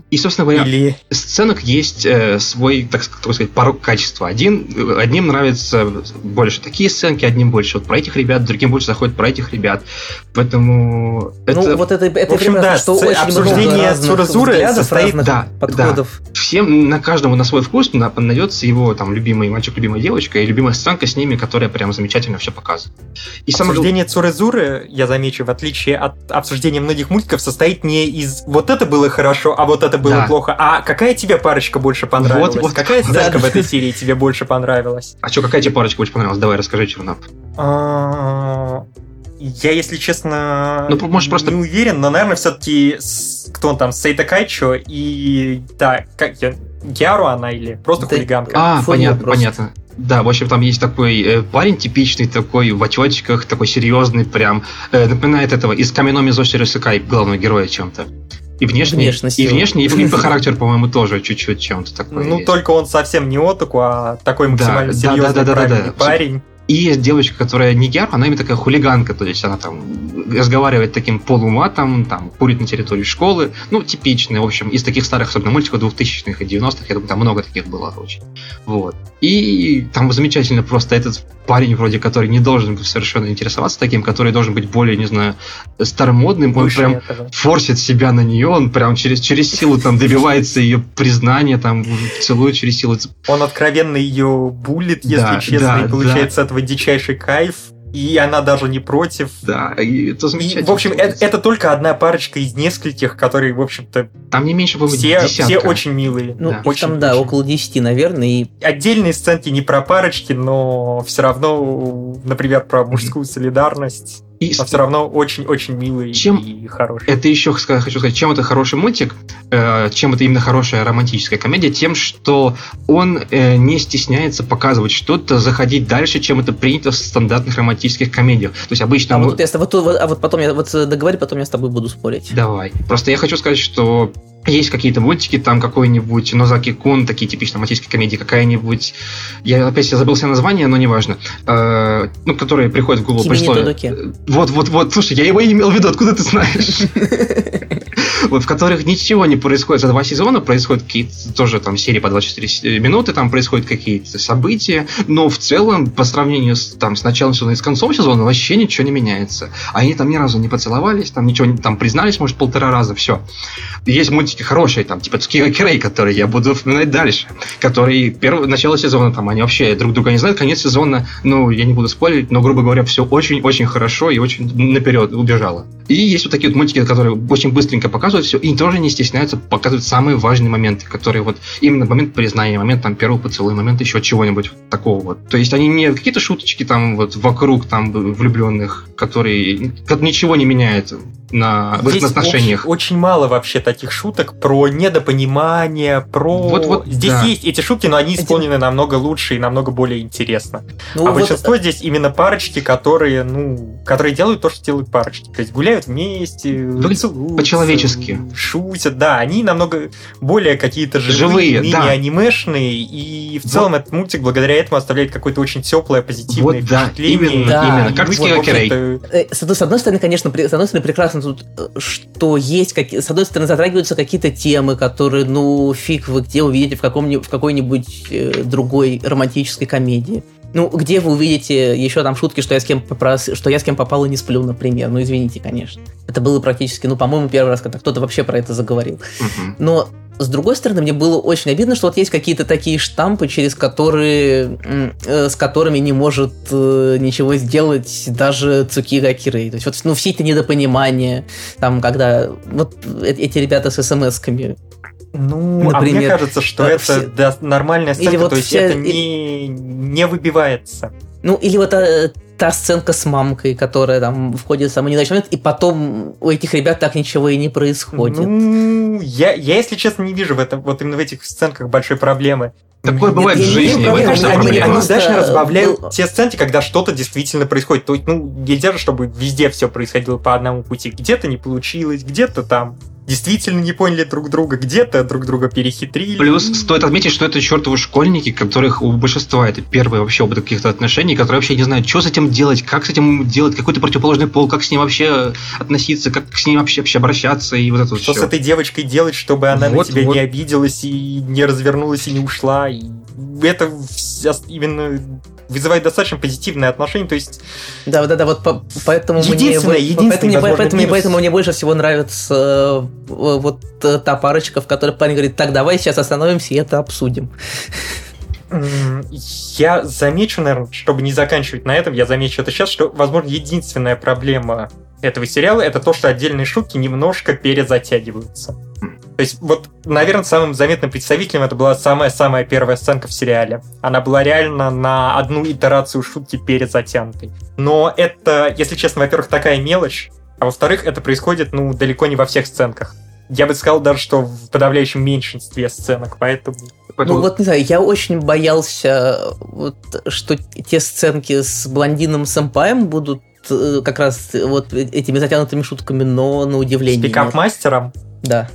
И, собственно говоря, Или... сценок есть э, свой, так сказать, порог качества. Один, одним нравятся больше такие сценки, одним больше вот про этих ребят, другим больше заходит про этих ребят. Поэтому это... Ну, вот это, это в общем, да, что очень обсуждение Цуразуры состоит... Да, подходов. Да. Всем, на каждому на свой вкус найдется его там любимый мальчик, любимая девочка и любимая сценка с ними, которая прям замечательно все показывает. И обсуждение самое... Цурезуры, я замечу, в отличие от обсуждения многих мультиков, состоит не из вот это было хорошо, а вот это было да. плохо, а какая тебе парочка больше понравилась? Вот, вот. Какая сценка да. в этой серии тебе больше понравилась? А что, какая тебе парочка больше понравилась? Давай, расскажи, Чернап. А, я, если честно, ну, может, просто... не уверен, но, наверное, все-таки кто он там, Сейта Кайчо и... Да, как я... Гяру она или просто да, хулиганка? А, понятно, просто. понятно. Да, в общем, там есть такой э, парень типичный, такой в очочках, такой серьезный, прям э, напоминает этого из Каменоми Зоши Сыкай, главного героя чем-то. И внешне, Внешность и внешне, и, и по характеру, по-моему, тоже чуть-чуть чем-то такой. Ну, есть. только он совсем не отаку, а такой Да, максимально да, серьезный, да, да, да, правильный да. парень. И есть девочка, которая не гер, она именно такая хулиганка, то есть она там разговаривает таким полуматом, там, курит на территории школы, ну, типичная, в общем, из таких старых, особенно мультиков 2000-х и 90-х, я думаю, там много таких было очень. Вот. И там замечательно просто этот парень, вроде, который не должен совершенно интересоваться таким, который должен быть более, не знаю, старомодным, он Выше прям этого. форсит себя на нее, он прям через, через силу там добивается ее признания, там, целует через силу. Он откровенно ее булит, если честно, и получает с этого дичайший кайф. И она даже не против. Да, и это И, замечательно. в общем, это, это только одна парочка из нескольких, которые, в общем-то, Там не меньше, по-моему, все, десятка. все очень милые. Ну, Да. Очень, там, да, очень. около 10, наверное, и Отдельные сценки не про парочки, но все равно, например, про мужскую солидарность. И Но все равно очень-очень милые Чем и хорошие. это еще хочу сказать, чем это хороший мультик, э, чем это именно хорошая романтическая комедия, тем, что он э, не стесняется показывать что-то, заходить дальше, чем это принято в стандартных романтических комедиях. То есть обычно... А мы- вот, вот, вот- а вот потом я вот э, договори, потом я с тобой буду спорить. Давай. Просто я хочу сказать, что есть какие-то мультики, там какой-нибудь Нозаки Кун, такие типичные романтические комедии, какая-нибудь... Я опять я забыл себе название, но неважно. Э, ну, которые приходят в голову при слове-. Вот, вот, вот, слушай, я его и имел в виду, откуда ты знаешь? В которых ничего не происходит за два сезона, происходят какие-то тоже там серии по 24 с- минуты, там происходят какие-то события, но в целом, по сравнению с, там, с началом сезона и с концом сезона, вообще ничего не меняется. Они там ни разу не поцеловались, там ничего не там признались, может, полтора раза, все. Есть мультики хорошие, там, типа Цукига Кирей, которые я буду вспоминать дальше, которые первое начало сезона, там, они вообще друг друга не знают, конец сезона, ну, я не буду спорить, но, грубо говоря, все очень-очень хорошо и очень наперед убежало. И есть вот такие вот мультики, которые очень быстренько показывают все, и тоже не стесняются показывать самые важные моменты, которые вот именно момент признания, момент там первого поцелуя, момент еще чего-нибудь такого вот. То есть они не какие-то шуточки там вот вокруг там влюбленных, которые как ничего не меняет на, в отношениях. Очень, очень мало вообще таких шуток про недопонимание, про... Вот-вот, Здесь да. есть эти шутки, но они Эти- исполнены намного лучше и намного более интересно. Ну, а вот, большинство здесь именно парочки, которые, ну, которые делают то, что делают парочки. То есть гуляют вместе, по-человечески. шутят. Да, они намного более какие-то живые, Живые, да. мини-анимешные. И в целом этот мультик благодаря этому оставляет какое-то очень теплое, позитивное Вот, да, впечатление. именно, Да, именно. Как Вот, Э, С одной, с одной стороны, конечно, при- с одной стороны, прекрасно тут, э, что есть, какие, с одной стороны, затрагиваются какие-то темы, которые, ну, фиг вы где увидите в, каком в какой-нибудь э, другой романтической комедии. Ну, где вы увидите еще там шутки, что я с кем попрос- что я с кем попал и не сплю, например. Ну, извините, конечно. Это было практически, ну, по-моему, первый раз, когда кто-то вообще про это заговорил. Мгм. Но с другой стороны, мне было очень обидно, что вот есть какие-то такие штампы, через которые, э, с которыми не может э, ничего сделать даже Цукига Акирей. То есть вот, ну, все эти недопонимания, там, когда вот э- эти ребята с смс-ками. Ну, а мне Например, кажется, что это все- да, нормальная Или сценка, вот то есть вся- это не, не выбивается. Ну, или вот э, та сценка с мамкой, которая там входит в самый неудачный момент, и потом у этих ребят так ничего и не происходит. Ну, я, я, если честно, не вижу в этом, вот именно в этих сценках большой проблемы. Такое Нет, бывает в жизни. вижу в этом проблемы, вся они- они, проблема. они просто удачно разбавляют был- те сценки, когда что-то действительно происходит. То есть, ну, нельзя же, чтобы везде все происходило по одному пути. Где-то не получилось, где-то там действительно не поняли друг друга, где-то друг друга перехитрили. Плюс стоит отметить, что это чертовы школьники, которых у большинства это первые вообще опыт каких-то отношений, которые вообще не знают, что с этим делать, как с этим делать, какой-то противоположный пол, как с ним вообще относиться, как с ним вообще, вообще обращаться и вот это вот Что всё. с этой девочкой делать, чтобы она Вот, на тебя вот. не обиделась и не развернулась и не ушла. И это вся- именно вызывает достаточно позитивное отношение. То есть Да, да, да, вот по- поэтому мне, Единственное, поэтому, мне- возможно, поэтому, мне- минус. поэтому мне больше всего нравится э, вот э, та парочка, в которой парень говорит, так, давай сейчас остановимся и это обсудим. Я замечу, наверное, чтобы не заканчивать на этом, я замечу это сейчас, что, возможно, единственная проблема этого сериала это то, что отдельные шутки немножко перезатягиваются. То есть, вот, наверное, самым заметным представителем это была самая-самая первая сценка в сериале. Она была реально на одну итерацию шутки перезатянутой. Но это, если честно, во-первых, такая мелочь, а во-вторых, это происходит, ну, далеко не во всех сценках. Я бы сказал даже, что в подавляющем меньшинстве сценок, поэтому... Поэтому... Ну вот, не знаю, я очень боялся, вот, что те сценки с блондином сэмпаем будут э, как раз вот этими затянутыми шутками, но на удивление. С пикап-мастером? Да.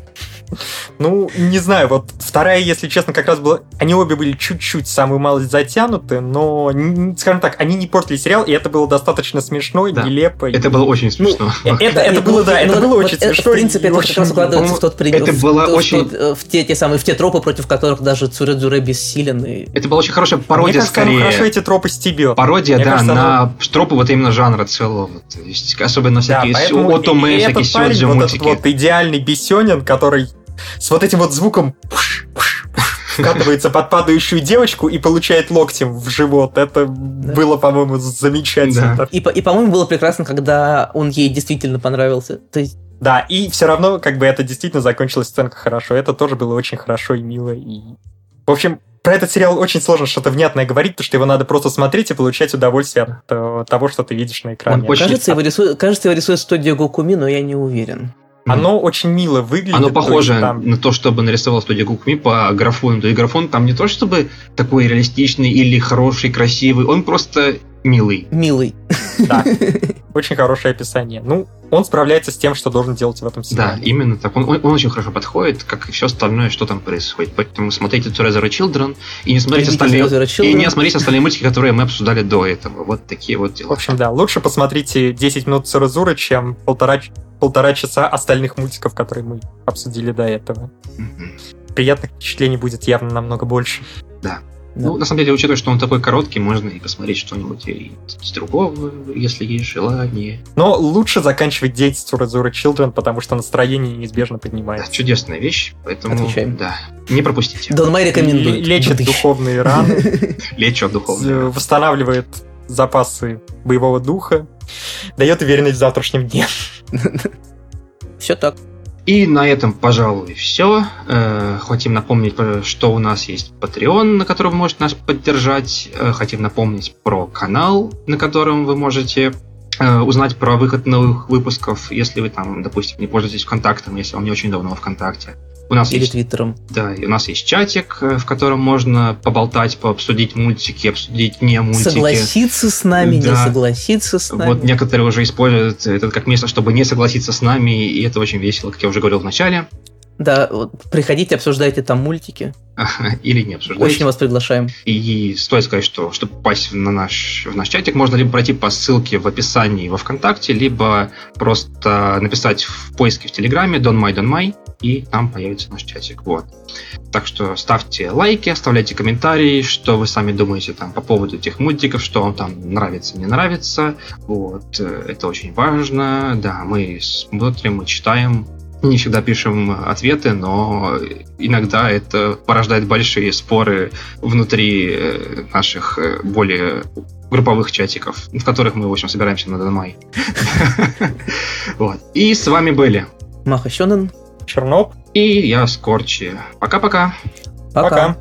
Ну, не знаю, вот вторая, если честно, как раз была... Они обе были чуть-чуть, самую малость затянуты, но, скажем так, они не портили сериал, и это было достаточно смешно, да. нелепо. Это и... было очень смешно. Ну, это, да, это было, да, это ну, было очень это, смешно. В принципе, это очень... как раз укладывается в тот пример. Это было в, очень... В, в, те, те самые, в те тропы, против которых даже Цуредзуре бессилен. И... Это была очень хорошая пародия, Мне кажется, скорее. хорошо эти тропы стебет. Пародия, Мне да, кажется, на оно... тропы вот именно жанра целого. То есть, особенно всякие да, отоме, всякие сюжеты, мультики. Вот этот вот идеальный Бессенин, который с вот этим вот звуком вкатывается под падающую девочку и получает локтем в живот. Это да. было, по-моему, замечательно. Да. И, и, по-моему, было прекрасно, когда он ей действительно понравился. То есть... Да, и все равно, как бы это действительно закончилась сценка хорошо. Это тоже было очень хорошо и мило. И... В общем, про этот сериал очень сложно что-то внятное говорить, потому что его надо просто смотреть и получать удовольствие от э, того, что ты видишь на экране. Он кажется, его рисует, кажется, его рисует студия Гокуми, но я не уверен. Оно mm. очень мило выглядит. Оно похоже есть, там... на то, чтобы нарисовал студия Гукми по графону. То есть графон там не то, чтобы такой реалистичный или хороший, красивый, он просто милый. Милый. Да. Очень хорошее описание. Ну, он справляется с тем, что должен делать в этом сериале. Да, именно так. Он, он, он очень хорошо подходит, как и все остальное, что там происходит. Поэтому смотрите Together Children и не смотрите остальные, и не смотрите остальные мультики, которые мы обсуждали до этого. Вот такие вот дела. В общем, да, лучше посмотрите 10 минут Церезуры, чем полтора, полтора часа остальных мультиков, которые мы обсудили до этого. Mm-hmm. Приятных впечатлений будет явно намного больше. Да. Да. Ну, на самом деле, учитывая, что он такой короткий, можно и посмотреть что-нибудь из другого, если есть желание. Но лучше заканчивать день с Цуразура Children, потому что настроение неизбежно поднимается. Да, чудесная вещь, поэтому Отвечаем. да, не пропустите. Дон Мэй рекомендует. Лечит духовные раны. Лечит духовные Восстанавливает запасы боевого духа, дает уверенность в завтрашнем дне. Все так. И на этом, пожалуй, все. Э, хотим напомнить, что у нас есть Patreon, на котором вы можете нас поддержать. Э, хотим напомнить про канал, на котором вы можете э, узнать про выход новых выпусков, если вы там, допустим, не пользуетесь ВКонтактом, если вам не очень давно ВКонтакте. У нас Или есть, Твиттером. Да, и у нас есть чатик, э, в котором можно поболтать, пообсудить мультики, обсудить не мультики. Согласиться с нами, да. не согласиться с нами. Вот некоторые уже используют это как место, чтобы не согласиться с нами, и это очень весело, как я уже говорил в начале. Да, вот, приходите, обсуждайте там мультики. Или не обсуждайте. Очень вас приглашаем. И стоит сказать, что чтобы попасть на наш, в наш чатик, можно либо пройти по ссылке в описании во ВКонтакте, либо просто написать в поиске в Телеграме Don My, и там появится наш чатик. Вот. Так что ставьте лайки, оставляйте комментарии, что вы сами думаете там по поводу этих мультиков, что вам там нравится, не нравится. Вот. Э, это очень важно. Да, мы смотрим, мы читаем, не всегда пишем ответы, но иногда это порождает большие споры внутри э, наших э, более групповых чатиков, в которых мы, в общем, собираемся на Донмай. Вот. И с вами были Маха Сёнэн, Черноп и я Скорчи. Пока-пока. Пока. Пока.